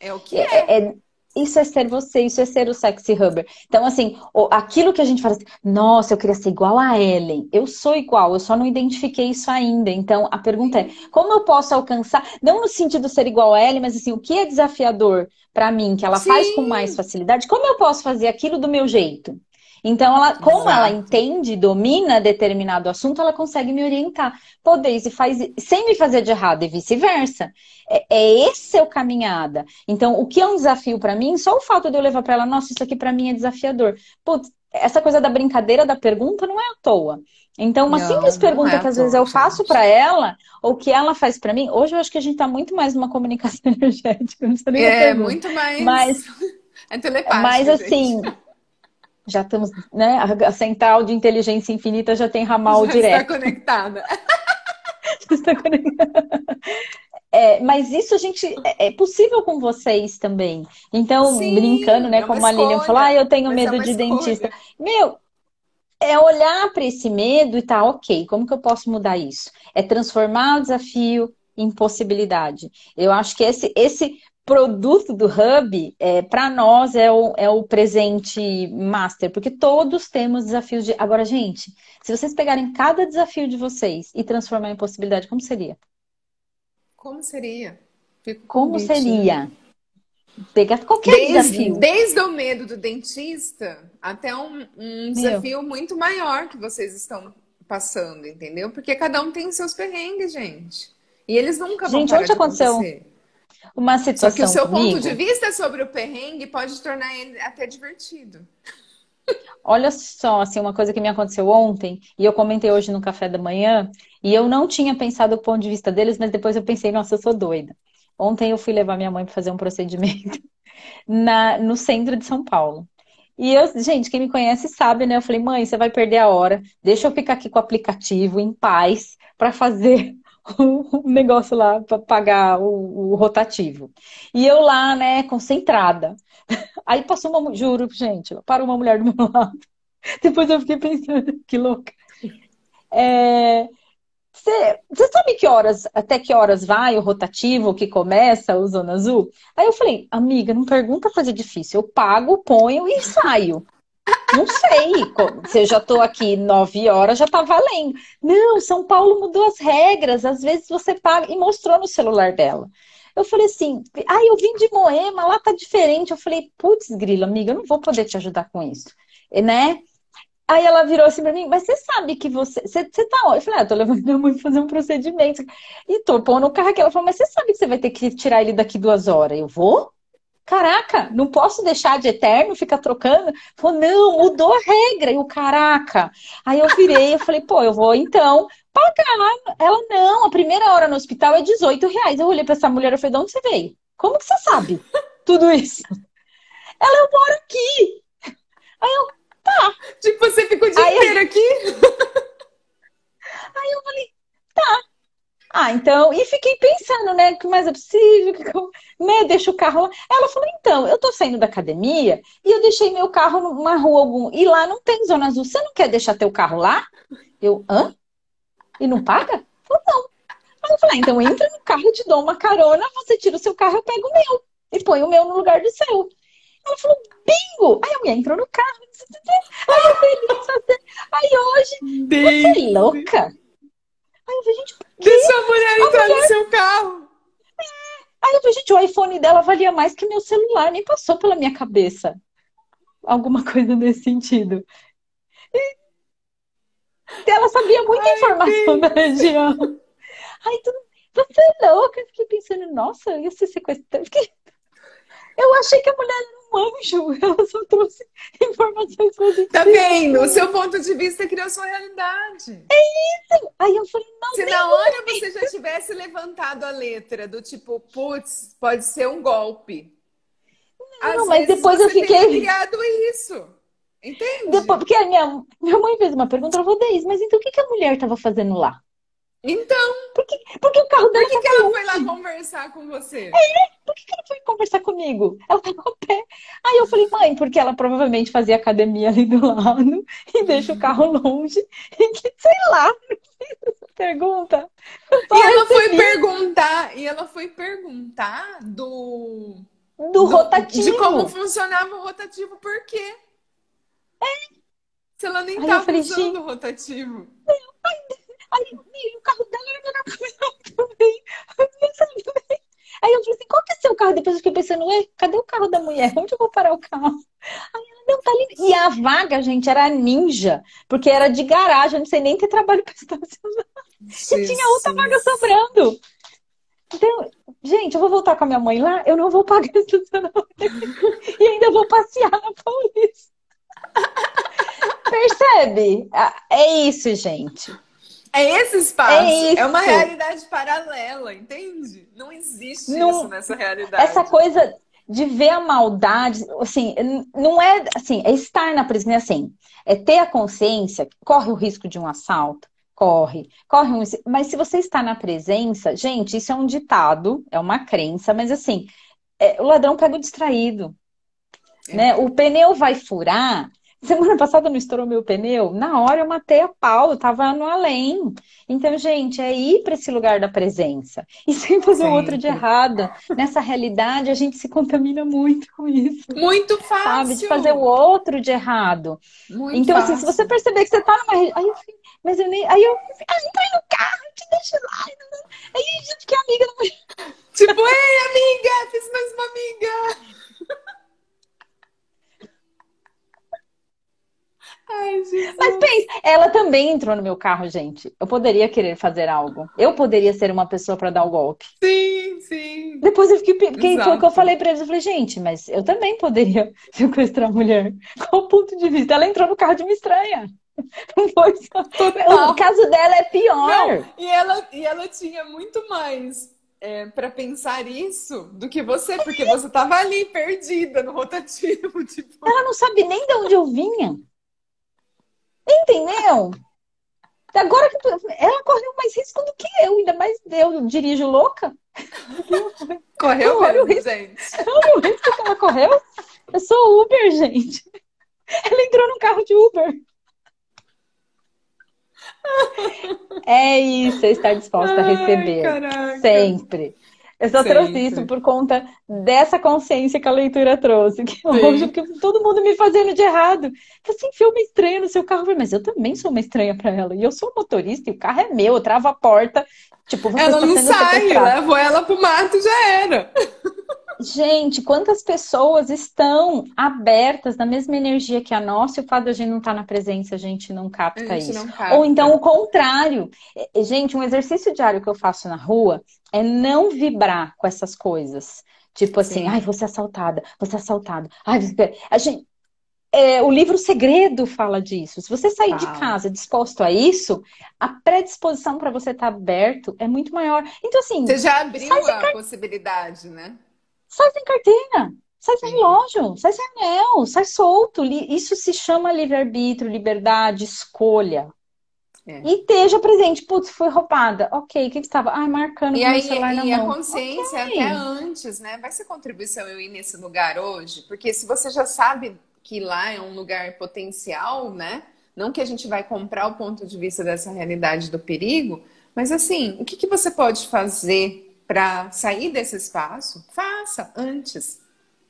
É o que é. é. Isso é ser você, isso é ser o sexy hubber. Então, assim, aquilo que a gente fala assim, nossa, eu queria ser igual a Ellen. Eu sou igual, eu só não identifiquei isso ainda. Então, a pergunta é, como eu posso alcançar, não no sentido de ser igual a Ellen, mas assim, o que é desafiador para mim, que ela Sim. faz com mais facilidade? Como eu posso fazer aquilo do meu jeito? Então, ela, como Exato. ela entende, domina determinado assunto, ela consegue me orientar. Pô, Daisy, faz sem me fazer de errado e vice-versa. É, é esse é o caminhada. Então, o que é um desafio para mim, só o fato de eu levar para ela, nossa, isso aqui para mim é desafiador. Putz, essa coisa da brincadeira da pergunta não é à toa. Então, uma não, simples pergunta é que às vezes eu faço para ela, ou que ela faz para mim, hoje eu acho que a gente está muito mais numa comunicação <laughs> energética. Não nem é, muito mais. Mas, <laughs> é telepático. Mas assim. Gente já estamos, né? A central de inteligência infinita já tem ramal já direto. Está conectada. <laughs> já está conectada. É, mas isso a gente é, é possível com vocês também. Então, Sim, brincando, né, é como a Lilian falou, ah, eu tenho é medo de escolha. dentista. Meu, é olhar para esse medo e tá, ok, como que eu posso mudar isso? É transformar o desafio em possibilidade. Eu acho que esse, esse produto do Hub, é, para nós, é o, é o presente master, porque todos temos desafios de. Agora, gente, se vocês pegarem cada desafio de vocês e transformar em possibilidade, como seria? Como seria? Fico como convite, seria? Né? Pegar qualquer desde, desafio. Desde o medo do dentista até um, um desafio muito maior que vocês estão passando, entendeu? Porque cada um tem seus perrengues, gente. E eles nunca vão gente, parar onde aconteceu? Acontecer uma situação. Só que o seu comigo, ponto de vista sobre o perrengue pode tornar ele até divertido. Olha só, assim, uma coisa que me aconteceu ontem, e eu comentei hoje no café da manhã, e eu não tinha pensado o ponto de vista deles, mas depois eu pensei, nossa, eu sou doida. Ontem eu fui levar minha mãe para fazer um procedimento <laughs> na, no centro de São Paulo. E eu, gente, quem me conhece sabe, né? Eu falei, mãe, você vai perder a hora, deixa eu ficar aqui com o aplicativo em paz para fazer o negócio lá para pagar o, o, rotativo. E eu lá, né, concentrada. Aí passou uma, juro, gente, parou uma mulher do meu lado. <laughs> Depois eu fiquei pensando, <laughs> que louca. É, você sabe que horas, até que horas vai o rotativo que começa o Zona Azul? Aí eu falei, amiga, não pergunta coisa difícil. Eu pago, ponho e saio. Não sei, se eu já estou aqui nove horas, já está valendo. Não, São Paulo mudou as regras, às vezes você paga, e mostrou no celular dela. Eu falei assim, ah, eu vim de Moema, lá tá diferente. Eu falei, putz, grilo, amiga, eu não vou poder te ajudar com isso, né? Aí ela virou assim pra mim, mas você sabe que você. Você, você tá? Eu falei, ah, tô levando minha mãe pra fazer um procedimento. E tô pondo o carro aqui. Ela falou, mas você sabe que você vai ter que tirar ele daqui duas horas? Eu vou? Caraca, não posso deixar de eterno, ficar trocando. Falou, não, mudou a regra. E o caraca. Aí eu virei, eu falei, pô, eu vou então pagar. Ela, não, a primeira hora no hospital é 18 reais. Eu olhei pra essa mulher e falei, de onde você veio? Como que você sabe tudo isso? Ela, eu moro aqui. Aí eu, tá. Tipo, você ficou o dia Aí inteiro eu... aqui? Aí eu falei, tá. Ah, então, e fiquei pensando, né, que mais é possível, que, né, deixa o carro lá. Ela falou, então, eu tô saindo da academia e eu deixei meu carro numa rua algum, e lá não tem zona azul, você não quer deixar teu carro lá? Eu, hã? E não paga? Falou, não. Aí eu falei, ah, então entra no carro, eu te dou uma carona, você tira o seu carro, eu pego o meu, e põe o meu no lugar do seu. Ela falou, bingo! Aí a mulher entrou no carro, aí eu feliz, aí hoje, você é louca? Aí eu falei, gente, Deixa a mulher entrar mulher... no seu carro. É. Aí eu falei, gente, o iPhone dela valia mais que meu celular, nem passou pela minha cabeça. Alguma <laughs> coisa nesse sentido. E ela sabia muita Ai, informação da região. Aí tudo, você é louca? Eu fiquei pensando, nossa, eu ia ser sequestrada. Eu achei que a mulher um anjo, <laughs> ela só trouxe informações positivas. Tá vendo? O seu ponto de vista criou sua realidade. É isso! Aí eu falei, não, Se na hora você já tivesse levantado a letra do tipo, putz, pode ser um golpe. Não, mas depois eu fiquei. criado isso. Entende? Depois, porque a minha, minha mãe fez uma pergunta, ela falou, Deise, mas então o que, que a mulher estava fazendo lá? Então. Por que, porque o carro dela. Por que, que ela foi lá conversar com você? É, por que, que ela foi conversar comigo? Ela tava a pé. Aí eu falei, mãe, porque ela provavelmente fazia academia ali do lado e deixa o carro longe. E que, sei lá, pergunta. E ela foi perguntar, e ela foi perguntar do. Do, do rotativo. De como funcionava o rotativo, por quê? É. Se ela nem estava usando o rotativo. Ai, Aí o carro dela era meu também. Aí eu falei assim, qual que é seu carro? Depois eu fiquei pensando, ué, cadê o carro da mulher? Onde eu vou parar o carro? Aí ela, não, tá ali. E a vaga, gente, era ninja, porque era de garagem, eu não sei nem ter trabalho para estacionar. E tinha outra vaga sobrando. Então, gente, eu vou voltar com a minha mãe lá, eu não vou pagar estacionamento. <laughs> e ainda vou passear na Paulista. <laughs> Percebe? Ah, é isso, gente. É esse espaço. É, é, uma realidade paralela, entende? Não existe não, isso nessa realidade. Essa coisa de ver a maldade, assim, não é assim, é estar na prisão, é assim, é ter a consciência, corre o risco de um assalto, corre, corre um, mas se você está na presença, gente, isso é um ditado, é uma crença, mas assim, é, o ladrão pega o distraído, é. né? O pneu vai furar, Semana passada não estourou meu pneu? Na hora eu matei a pau, eu tava no além. Então, gente, é ir para esse lugar da presença. E sem fazer o outro de errada. Nessa realidade, a gente se contamina muito com isso. Muito fácil. Sabe? De fazer o outro de errado. Muito então, fácil. assim, se você perceber que você tá numa. Aí eu mas eu nem. Aí eu. Ah, aí no carro, te deixa lá. Aí a gente fica amiga. Tipo, ei, amiga, fiz mais uma amiga. Ai, Mas pensa, ela também entrou no meu carro, gente. Eu poderia querer fazer algo. Eu poderia ser uma pessoa para dar o golpe. Sim, sim. Depois eu fiquei. Porque foi o que eu falei para eles. Eu falei, gente, mas eu também poderia <laughs> sequestrar a mulher. Qual o ponto de vista? Ela entrou no carro de uma estranha. <laughs> Não foi só... O caso dela é pior. Não, e, ela, e ela tinha muito mais é, para pensar isso do que você, porque você tava ali perdida no rotativo. <laughs> Tipo... Ela não sabe nem de onde eu vinha. Entendeu? Agora que ela correu mais risco do que eu, ainda mais eu dirijo louca. Correu olha o risco. gente. <laughs> Olha o risco que ela correu. Eu sou Uber, gente. Ela entrou no carro de Uber. É isso, é estar disposta Ai, a receber. Caraca. Sempre. Eu só Sempre. trouxe isso por conta dessa consciência que a leitura trouxe. Que hoje que todo mundo me fazendo de errado. Que assim, filme estranho no seu carro. Mas eu também sou uma estranha para ela. E eu sou motorista e o carro é meu, eu travo a porta. Tipo, você ela não sai, levou ela pro mato já era. Gente, quantas pessoas estão abertas na mesma energia que a nossa e o fato de a gente não estar tá na presença, a gente não capta gente isso. Não capta. Ou então o contrário. Gente, um exercício diário que eu faço na rua é não vibrar com essas coisas. Tipo assim, Sim. ai, ser assaltada, ser assaltado. Ai, a gente, é, o livro Segredo fala disso. Se você sair ah. de casa disposto a isso, a predisposição para você estar tá aberto é muito maior. Então, assim. Você já abriu a possibilidade, né? Sai sem carteira, sai sem relógio, sai sem anel, sai solto. Isso se chama livre-arbítrio, liberdade, escolha. É. E esteja presente. Putz, foi roubada. Ok, o que, que estava? Ah, marcando e aí, celular na e. E a consciência okay. até antes, né? Vai ser contribuição eu ir nesse lugar hoje? Porque se você já sabe que lá é um lugar potencial, né? Não que a gente vai comprar o ponto de vista dessa realidade do perigo, mas assim, o que, que você pode fazer para sair desse espaço, faça antes.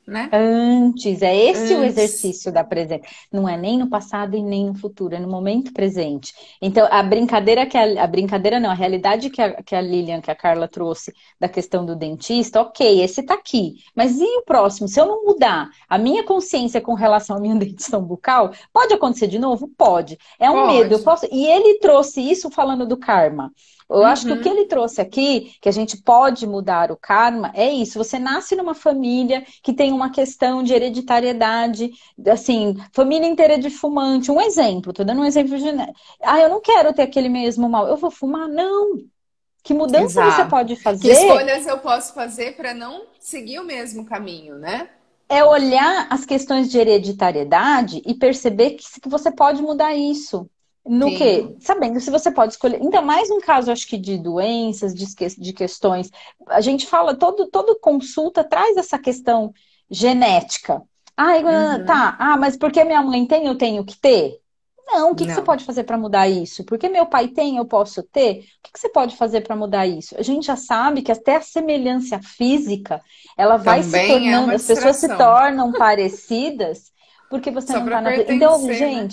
Né? Antes, é esse Antes. o exercício da presença. Não é nem no passado e nem no futuro, é no momento presente. Então, a brincadeira que a, a brincadeira não, a realidade que a, que a Lilian, que a Carla trouxe da questão do dentista, ok, esse tá aqui. Mas e o próximo? Se eu não mudar a minha consciência com relação à minha <laughs> dentição bucal, pode acontecer de novo? Pode. É um pode. medo, eu posso. E ele trouxe isso falando do karma. Eu uhum. acho que o que ele trouxe aqui, que a gente pode mudar o karma, é isso. Você nasce numa família que tem uma questão de hereditariedade, assim, família inteira de fumante. Um exemplo, tô dando um exemplo de. Ah, eu não quero ter aquele mesmo mal. Eu vou fumar? Não. Que mudança Exato. você pode fazer? Que escolhas eu posso fazer para não seguir o mesmo caminho, né? É olhar as questões de hereditariedade e perceber que você pode mudar isso. No Sim. que? Sabendo se você pode escolher. Ainda mais um caso, acho que de doenças, de, de questões. A gente fala, todo, todo consulta traz essa questão genética. Ah, uhum. tá. Ah, mas porque minha mãe tem, eu tenho que ter? Não, o que, que você pode fazer para mudar isso? Porque meu pai tem, eu posso ter? O que, que você pode fazer para mudar isso? A gente já sabe que até a semelhança física, ela vai Também se é tornando, é as pessoas se tornam <laughs> parecidas porque você Só não tá na. Então, né?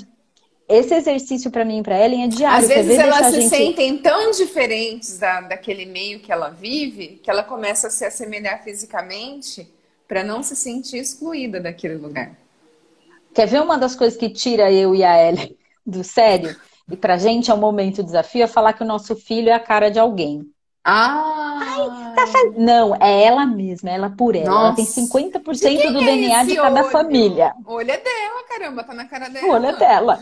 Esse exercício para mim e para Ellen é diário. Às vezes elas se gente... sentem tão diferentes da, daquele meio que ela vive que ela começa a se assemelhar fisicamente para não se sentir excluída daquele lugar. Quer ver uma das coisas que tira eu e a Ellen <laughs> do sério? E pra gente é um momento desafio é falar que o nosso filho é a cara de alguém. Ah! Ai, tá faz... Não, é ela mesma, é ela por ela. Nossa. Ela tem 50% do é DNA de cada olho? família. O olho é dela, caramba, tá na cara dela. O olho é dela.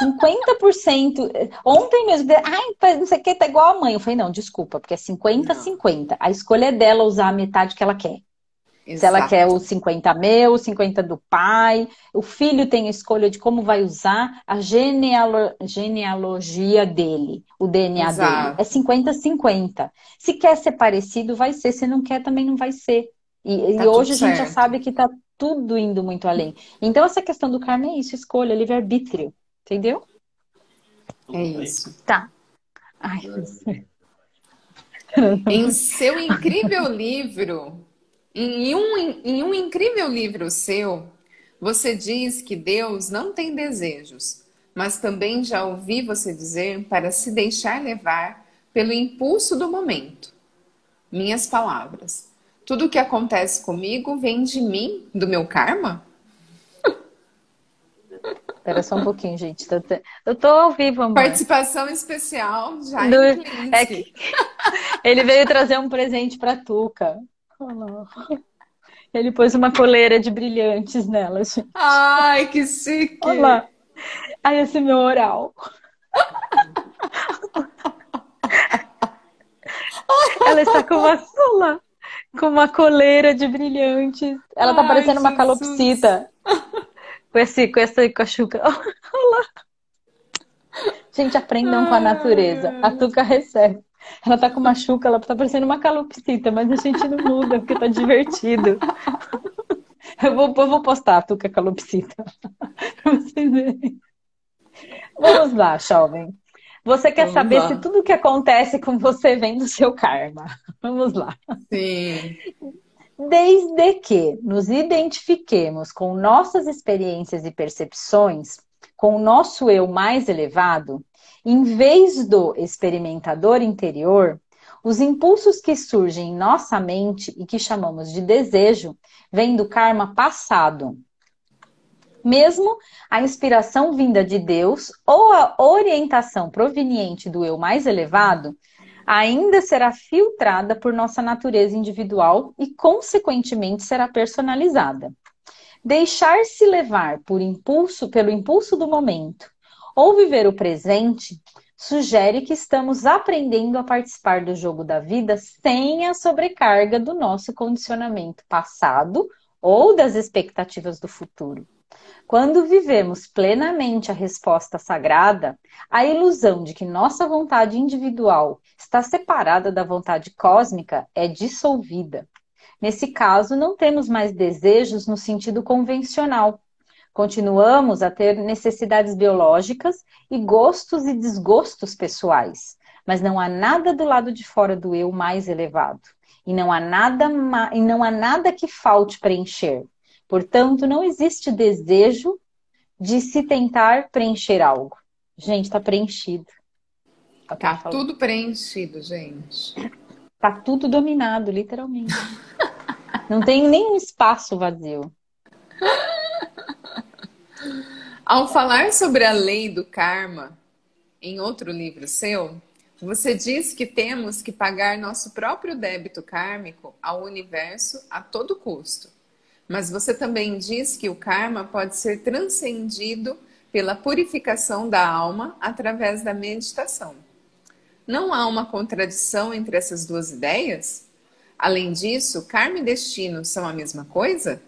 50%. Ontem mesmo, ai, não sei o que, tá igual a mãe. Eu falei, não, desculpa, porque é 50-50. A escolha é dela usar a metade que ela quer. Exato. Se ela quer o 50 meu, o 50 do pai. O filho tem a escolha de como vai usar a genealo genealogia dele, o DNA Exato. dele. É 50-50. Se quer ser parecido, vai ser. Se não quer, também não vai ser. E, tá e hoje a gente já sabe que tá tudo indo muito além. Então, essa questão do karma é isso, escolha, livre-arbítrio. Entendeu? É isso. Tá. Ai, em seu incrível livro, em um, em um incrível livro seu, você diz que Deus não tem desejos, mas também já ouvi você dizer para se deixar levar pelo impulso do momento. Minhas palavras. Tudo o que acontece comigo vem de mim, do meu karma? Espera só um pouquinho, gente. Eu tô ao vivo, amor. Participação especial, já Do... é que... <laughs> Ele veio trazer um presente para Tuca. Ele pôs uma coleira de brilhantes nela, gente. Ai, que chique! Olha lá. Aí esse meu oral. <laughs> Ela está com uma sola, com uma coleira de brilhantes. Ela tá Ai, parecendo Jesus. uma calopsita. <laughs> Com, esse, com essa com a chuca. <laughs> Olha lá. Gente, aprendam Ai. com a natureza. A Tuca recebe. Ela tá com uma chuca, ela tá parecendo uma calopsita, mas a gente não muda porque tá divertido. <laughs> Eu vou, eu vou postar a Tuca calopsita. <laughs> pra vocês verem. Vamos lá, jovem. Você quer Vamos saber lá. se tudo que acontece com você vem do seu karma. Vamos lá. Sim. Desde que nos identifiquemos com nossas experiências e percepções, com o nosso eu mais elevado, em vez do experimentador interior, os impulsos que surgem em nossa mente e que chamamos de desejo vêm do karma passado. Mesmo a inspiração vinda de Deus ou a orientação proveniente do eu mais elevado ainda será filtrada por nossa natureza individual e, consequentemente, será personalizada. Deixar-se levar por impulso, pelo impulso do momento ou viver o presente sugere que estamos aprendendo a participar do jogo da vida sem a sobrecarga do nosso condicionamento passado ou das expectativas do futuro. Quando vivemos plenamente a resposta sagrada, a ilusão de que nossa vontade individual está separada da vontade cósmica é dissolvida. Nesse caso, não temos mais desejos no sentido convencional, Continuamos a ter necessidades biológicas e gostos e desgostos pessoais, mas não há nada do lado de fora do eu mais elevado. E não há nada, e não há nada que falte preencher. Portanto, não existe desejo de se tentar preencher algo. Gente, está preenchido. Tá tudo preenchido, gente. Tá tudo dominado, literalmente. <laughs> Não tem nenhum espaço vazio. <laughs> Ao falar sobre a lei do karma, em outro livro seu, Você diz que temos que pagar nosso próprio débito kármico ao universo a todo custo. Mas você também diz que o karma pode ser transcendido pela purificação da alma através da meditação. Não há uma contradição entre essas duas ideias? Além disso, karma e destino são a mesma coisa?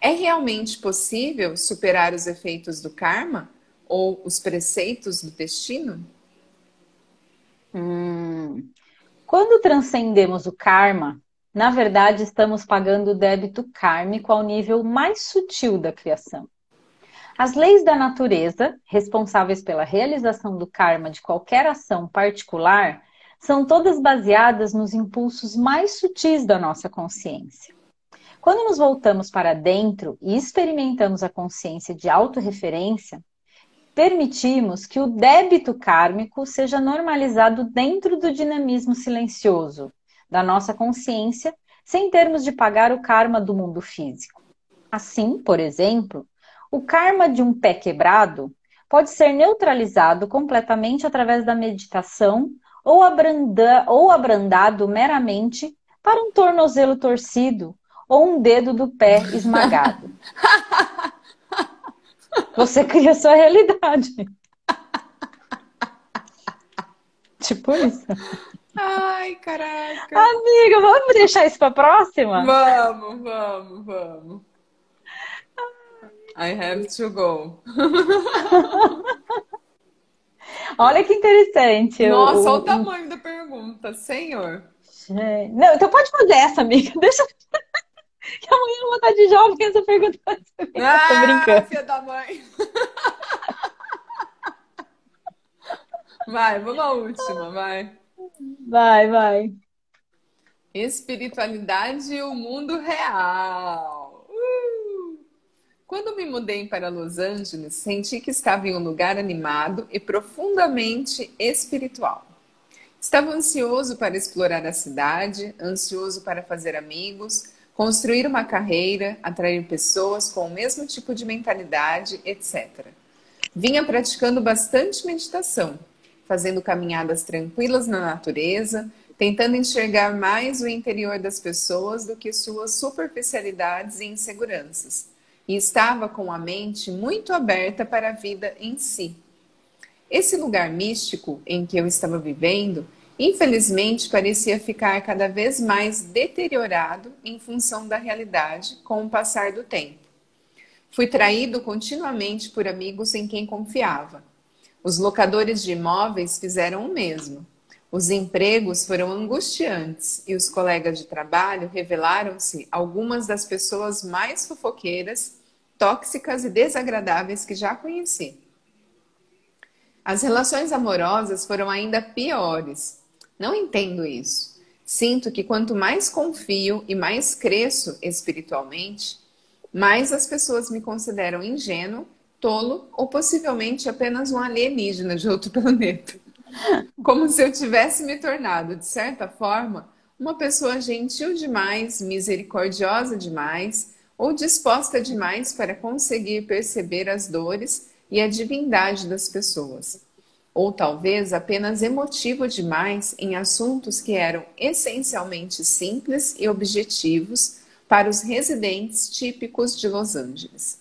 É realmente possível superar os efeitos do karma ou os preceitos do destino? Hum. Quando transcendemos o karma, na verdade estamos pagando o débito kármico ao nível mais sutil da criação. As leis da natureza, responsáveis pela realização do karma de qualquer ação particular, são todas baseadas nos impulsos mais sutis da nossa consciência. Quando nos voltamos para dentro e experimentamos a consciência de autorreferência, permitimos que o débito kármico seja normalizado dentro do dinamismo silencioso da nossa consciência, sem termos de pagar o karma do mundo físico. Assim, por exemplo, o karma de um pé quebrado pode ser neutralizado completamente através da meditação ou, abranda, ou abrandado meramente para um tornozelo torcido ou um dedo do pé esmagado. <laughs> Você cria sua realidade. <laughs> tipo isso. Ai, caraca. Amiga, vamos deixar isso pra próxima? Vamos, vamos, vamos. I have to go. <laughs> Olha que interessante. Nossa, o, olha o tamanho da pergunta, senhor. Não, então pode fazer essa, amiga. <laughs> Deixa. <laughs> que amanhã eu vou estar de jovem essa pergunta. Ah, Tô brincando. Filha da mãe. Vai, vamos à última, vai. Vai, vai. Espiritualidade e o mundo real. Uh! Quando me mudei para Los Angeles, senti que estava em um lugar animado e profundamente espiritual. Estava ansioso para explorar a cidade, ansioso para fazer amigos, construir uma carreira, atrair pessoas com o mesmo tipo de mentalidade, etc. Vinha praticando bastante meditação, fazendo caminhadas tranquilas na natureza, tentando enxergar mais o interior das pessoas do que suas superficialidades e inseguranças. E estava com a mente muito aberta para a vida em si. Esse lugar místico em que eu estava vivendo infelizmente parecia ficar cada vez mais deteriorado em função da realidade com o passar do tempo. Fui traído continuamente por amigos em quem confiava. Os locadores de imóveis fizeram o mesmo. Os empregos foram angustiantes e os colegas de trabalho revelaram-se algumas das pessoas mais fofoqueiras, tóxicas e desagradáveis que já conheci. As relações amorosas foram ainda piores não entendo isso. Sinto que quanto mais confio e mais cresço espiritualmente, mais as pessoas me consideram ingênuo, tolo ou possivelmente apenas um alienígena de outro <laughs> planeta. Como se eu tivesse me tornado, de certa forma, uma pessoa gentil demais, misericordiosa demais ou disposta demais para conseguir perceber as dores e a divindade das pessoas ou talvez apenas emotivo demais em assuntos que eram essencialmente simples e objetivos para os residentes típicos de Los Angeles.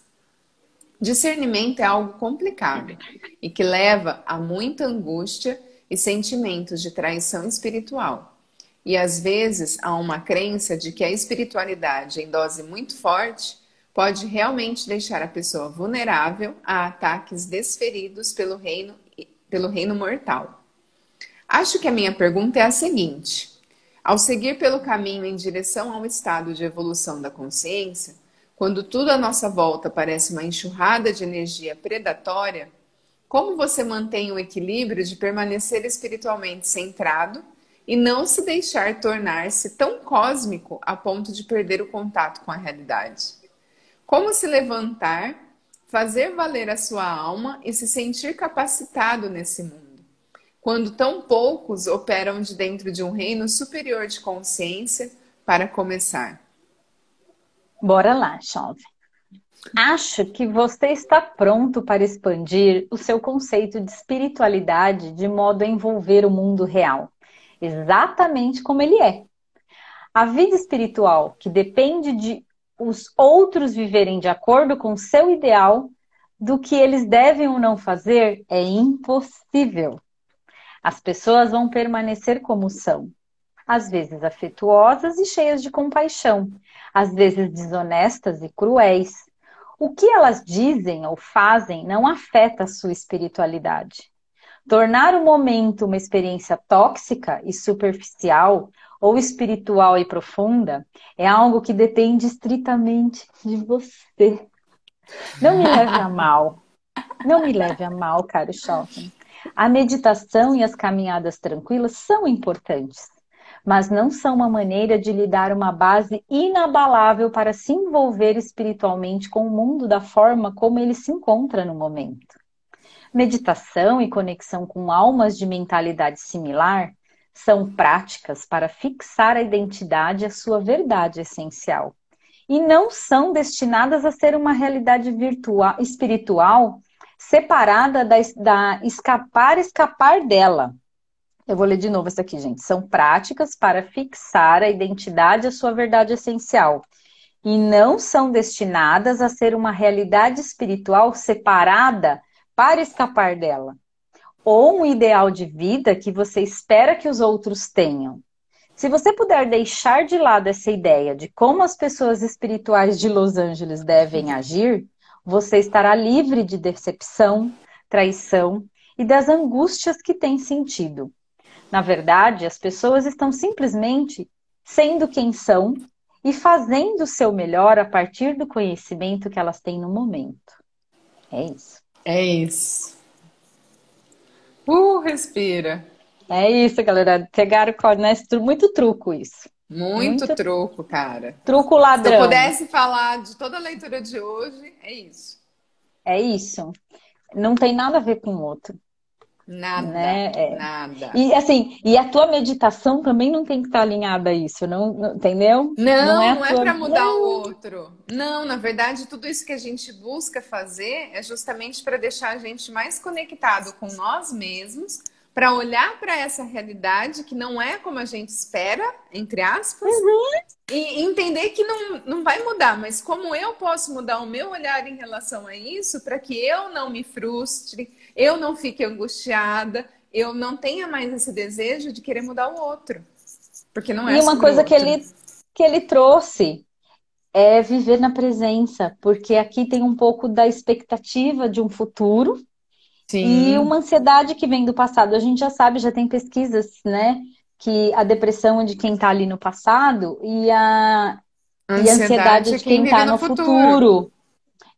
Discernimento é algo complicado e que leva a muita angústia e sentimentos de traição espiritual. E às vezes há uma crença de que a espiritualidade em dose muito forte pode realmente deixar a pessoa vulnerável a ataques desferidos pelo reino pelo reino mortal. Acho que a minha pergunta é a seguinte: ao seguir pelo caminho em direção ao estado de evolução da consciência, quando tudo à nossa volta parece uma enxurrada de energia predatória, como você mantém o equilíbrio de permanecer espiritualmente centrado e não se deixar tornar-se tão cósmico a ponto de perder o contato com a realidade? Como se levantar fazer valer a sua alma e se sentir capacitado nesse mundo, quando tão poucos operam de dentro de um reino superior de consciência para começar. Bora lá, chove. Acho que você está pronto para expandir o seu conceito de espiritualidade de modo a envolver o mundo real, exatamente como ele é. A vida espiritual, que depende de os outros viverem de acordo com seu ideal, do que eles devem ou não fazer, é impossível. As pessoas vão permanecer como são, às vezes afetuosas e cheias de compaixão, às vezes desonestas e cruéis. O que elas dizem ou fazem não afeta a sua espiritualidade. Tornar o momento uma experiência tóxica e superficial ou espiritual e profunda é algo que depende estritamente de você. Não me leve a mal. Não me leve a mal, caro Shelton. A meditação e as caminhadas tranquilas são importantes, mas não são uma maneira de lhe dar uma base inabalável para se envolver espiritualmente com o mundo da forma como ele se encontra no momento. Meditação e conexão com almas de mentalidade similar são práticas para fixar a identidade e a sua verdade essencial. E não são destinadas a ser uma realidade virtual, espiritual separada da, da escapar, escapar dela. Eu vou ler de novo isso aqui, gente. São práticas para fixar a identidade a sua verdade essencial. E não são destinadas a ser uma realidade espiritual separada para escapar dela ou um ideal de vida que você espera que os outros tenham. Se você puder deixar de lado essa ideia de como as pessoas espirituais de Los Angeles devem agir, você estará livre de decepção, traição e das angústias que têm sentido. Na verdade, as pessoas estão simplesmente sendo quem são e fazendo o seu melhor a partir do conhecimento que elas têm no momento. É isso. É isso. Uh, respira. É isso, galera. Pegaram né? Muito truco isso. Muito, Muito truco, cara. Truco ladrão. Se eu pudesse falar de toda a leitura de hoje, é isso. É isso. Não tem nada a ver com o outro. Nada, né? é. nada. E assim, e a tua meditação também não tem que estar alinhada a isso, não, não entendeu? Não, não é, não é tua... para mudar não. o outro. Não, na verdade, tudo isso que a gente busca fazer é justamente para deixar a gente mais conectado com nós mesmos, para olhar para essa realidade que não é como a gente espera, entre aspas, uhum. e entender que não, não vai mudar, mas como eu posso mudar o meu olhar em relação a isso para que eu não me frustre, eu não fique angustiada, eu não tenha mais esse desejo de querer mudar o outro. Porque não é E uma coisa que ele, que ele trouxe é viver na presença, porque aqui tem um pouco da expectativa de um futuro Sim. e uma ansiedade que vem do passado. A gente já sabe, já tem pesquisas, né? Que a depressão é de quem está ali no passado e a, ansiedade, e a ansiedade é de quem está no, no futuro. futuro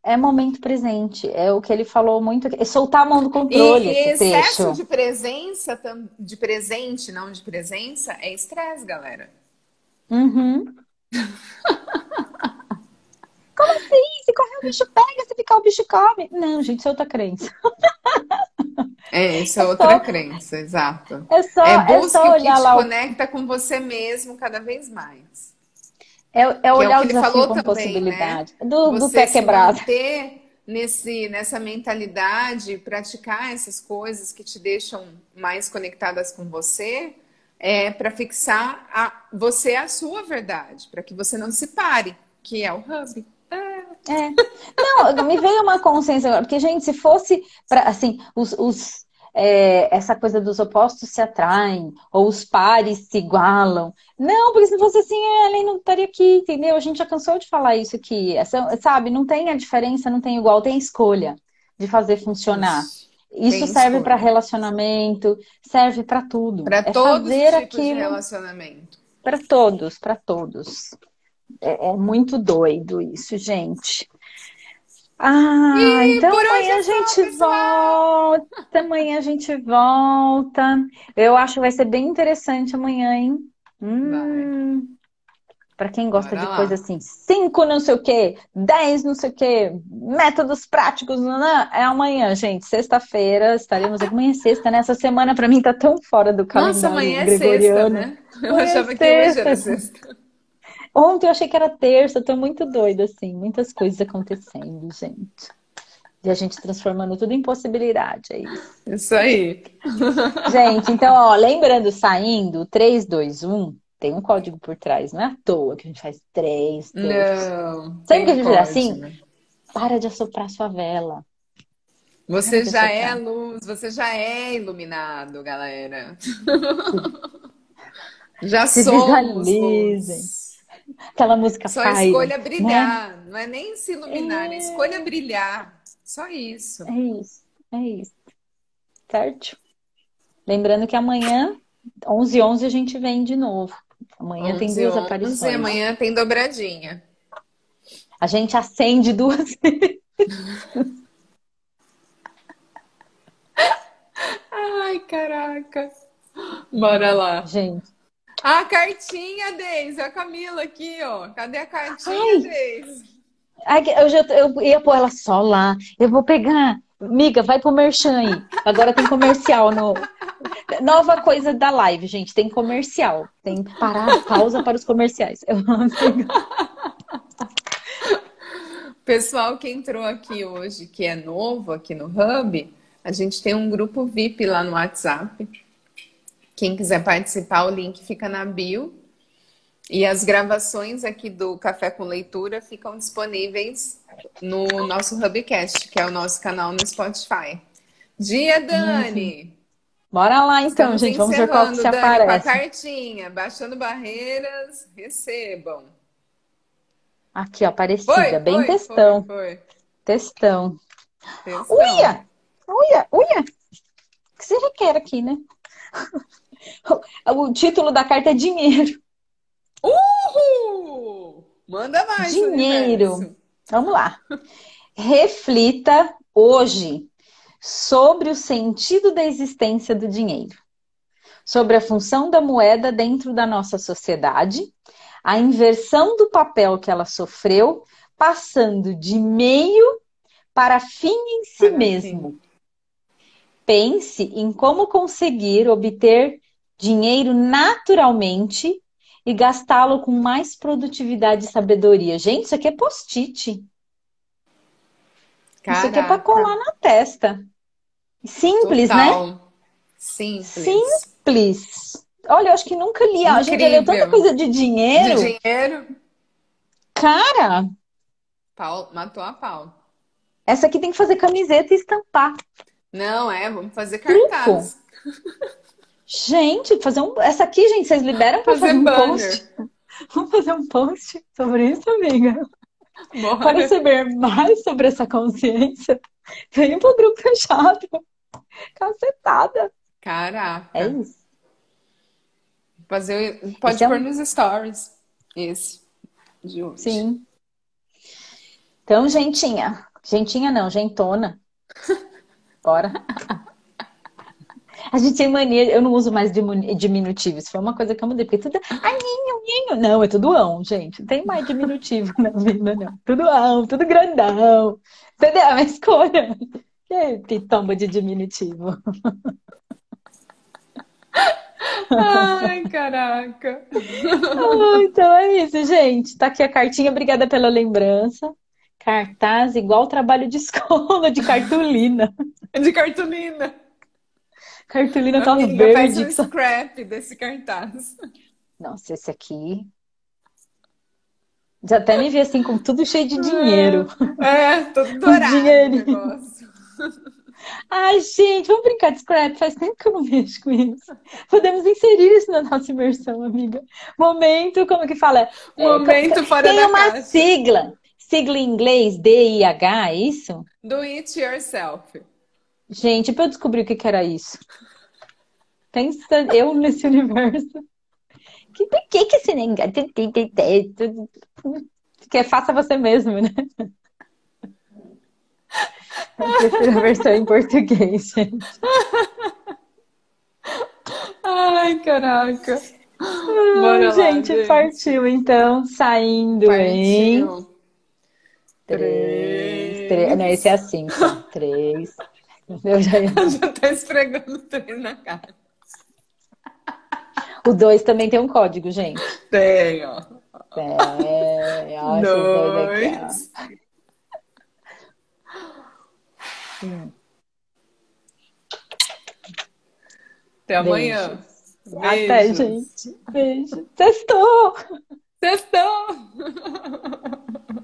é momento presente. É o que ele falou muito. É soltar a mão do controle. E, esse excesso trecho. de presença, de presente, não de presença, é estresse, galera. Uhum. <laughs> Como assim? Se correr o bicho pega, se ficar o bicho come. Não, gente, isso é outra crença. É, isso é, é outra só... crença, exato. É só, é busca é só olhar que te lá conecta com você mesmo cada vez mais. É, é olhar que é o, o desafio com também, possibilidade. Né? Do, do pé quebrado. Manter nesse, nessa mentalidade, praticar essas coisas que te deixam mais conectadas com você, é para fixar a, você a sua verdade, para que você não se pare, que é o hub. É. Não, me veio uma consciência agora, porque, gente, se fosse para assim, os, os é, essa coisa dos opostos se atraem, ou os pares se igualam. Não, porque se fosse assim, a lei não estaria aqui, entendeu? A gente já cansou de falar isso aqui. Essa, sabe, não tem a diferença, não tem igual, tem escolha de fazer funcionar. Isso, serve para relacionamento, serve para tudo. Para é todos fazer os tipos aquilo... de relacionamento. Para todos, para todos. É, é muito doido isso, gente. Ah, e então amanhã a é gente volta. Amanhã a gente volta. Eu acho que vai ser bem interessante amanhã, hein? Hum, para quem gosta Bora de lá. coisa assim, cinco não sei o que, dez não sei o que, métodos práticos, não, não, é amanhã, gente. Sexta-feira estaremos. Amanhã é sexta, né? Essa semana para mim tá tão fora do calendário Nossa, amanhã é gregoriano. sexta, né? Eu amanhã achava é que hoje era sexta. Ontem eu achei que era terça, eu tô muito doida, assim, muitas coisas acontecendo, gente. E a gente transformando tudo em possibilidade, é isso. Isso aí. Gente, então, ó, lembrando, saindo, 3, 2, 1, tem um código por trás, não é à toa que a gente faz 3, 2. Não. Sabe o que a gente pode, faz assim? né? Para de assoprar sua vela. Você já é assoprar. luz, você já é iluminado, galera. <laughs> Já Se somos visualizem. luz. Aquela música Só escolha né? brilhar, não é nem se iluminar, é É. escolha brilhar. Só isso. É isso, é isso. Certo? Lembrando que amanhã, 11 h 11 a gente vem de novo. Amanhã tem 11, duas 11, aparições. amanhã tem dobradinha. A gente acende duas vezes. <laughs> Ai, caraca. Bora lá. Gente, A cartinha, Deise. A Camila aqui, ó. Cadê a cartinha, Ai. Deise? ai, eu, já, eu ia pôr ela só lá. Eu vou pegar. Miga, vai pro Merchan aí. Agora tem comercial no. Nova coisa da live, gente. Tem comercial. Tem que parar, pausa para os comerciais. Eu vou pegar. Pessoal que entrou aqui hoje, que é novo aqui no Hub, a gente tem um grupo VIP lá no WhatsApp. Quem quiser participar, o link fica na bio. E as gravações aqui do Café com Leitura ficam disponíveis no nosso Hubcast, que é o nosso canal no Spotify. Dia, Dani! Bora lá então, Estamos gente. Vamos ver qual que se Dani, com a aparece. cartinha. Baixando barreiras, recebam. Aqui, ó, Aparecida. Foi, Bem foi, textão. Foi, foi. Textão. Textão. Uia! Uia! Uia! O que você requer aqui, né? <laughs> O título da carta é dinheiro. Uhul! Manda mais, Dinheiro. universo. Vamos lá. Reflita hoje sobre o sentido da existência do dinheiro, sobre a função da moeda dentro da nossa sociedade, a inversão do papel que ela sofreu, passando de meio para fim em si Para mesmo. Pense em como conseguir obter dinheiro naturalmente e gastá-lo com mais produtividade e sabedoria. Gente, isso aqui é post-it. Isso aqui é para colar na testa. Simples, né? Total. Simples. Simples. Olha, eu acho que nunca li. A gente já leu tanta coisa de dinheiro. De dinheiro, Cara, pau, matou a pau. essa aqui tem que fazer camiseta e estampar. Não, é, vamos fazer cartaz. <laughs> Gente, fazer um. Essa aqui, gente, vocês liberam para Fazer fazer um banner. post? <laughs> Vamos fazer um post sobre isso, amiga? Para Bora. saber mais sobre essa consciência, <laughs> venha pro grupo fechado. Cacetada. Caraca. É isso. Fazer, pode Esse é um- pôr nos stories. Esse. De hoje. Sim. Então, gentinha. Gentinha não, gentona. <laughs> Bora. A gente tem mania, eu não uso mais diminutivo. Isso foi uma coisa que eu mudei, porque tudo. Ai, ninho, ninho. Não, é tudo ão, gente. Não tem mais diminutivo <laughs> na vida, não. Tudo ão, tudo grandão. Entendeu? É uma escolha. Que pitomba de diminutivo. Ai, caraca. Ah, então é isso, gente. Tá aqui a cartinha. Obrigada pela lembrança. Cartaz igual trabalho de escola, de cartolina. De cartolina. Cartolina tá Amiga, faz verde. um que só- scrap desse cartaz. Nossa, esse aqui. Já até me vi assim, com tudo cheio de dinheiro. É, todo <laughs> dourado dinheiro. negócio. Ai, gente, vamos brincar de scrap? Faz tempo que eu não mexo com isso. Podemos inserir isso na nossa imersão, amiga. Momento, como que fala? É, Momento fora Tem da uma caixa. sigla. Sigla em inglês, DIH, é isso? Do it yourself. Gente, pra eu descobrir o que que era isso. Pensa eu nesse <laughs> universo. Que por que que esse negócio que é faça você mesmo, né? Eu prefiro a versão em português, gente. Ai, caraca. Bora lá, gente, gente. partiu então, saindo em Partiu. três, três. Não, esse é assim? <laughs> Três. Eu já ia... <laughs> já tá esfregando três na cara. O dois também tem um código, gente. Tem, ó. Tem. Ó, dois. Aqui, ó. Até amanhã. Beijos. Beijos. Até, gente. Beijo. Testou! Testou! <laughs>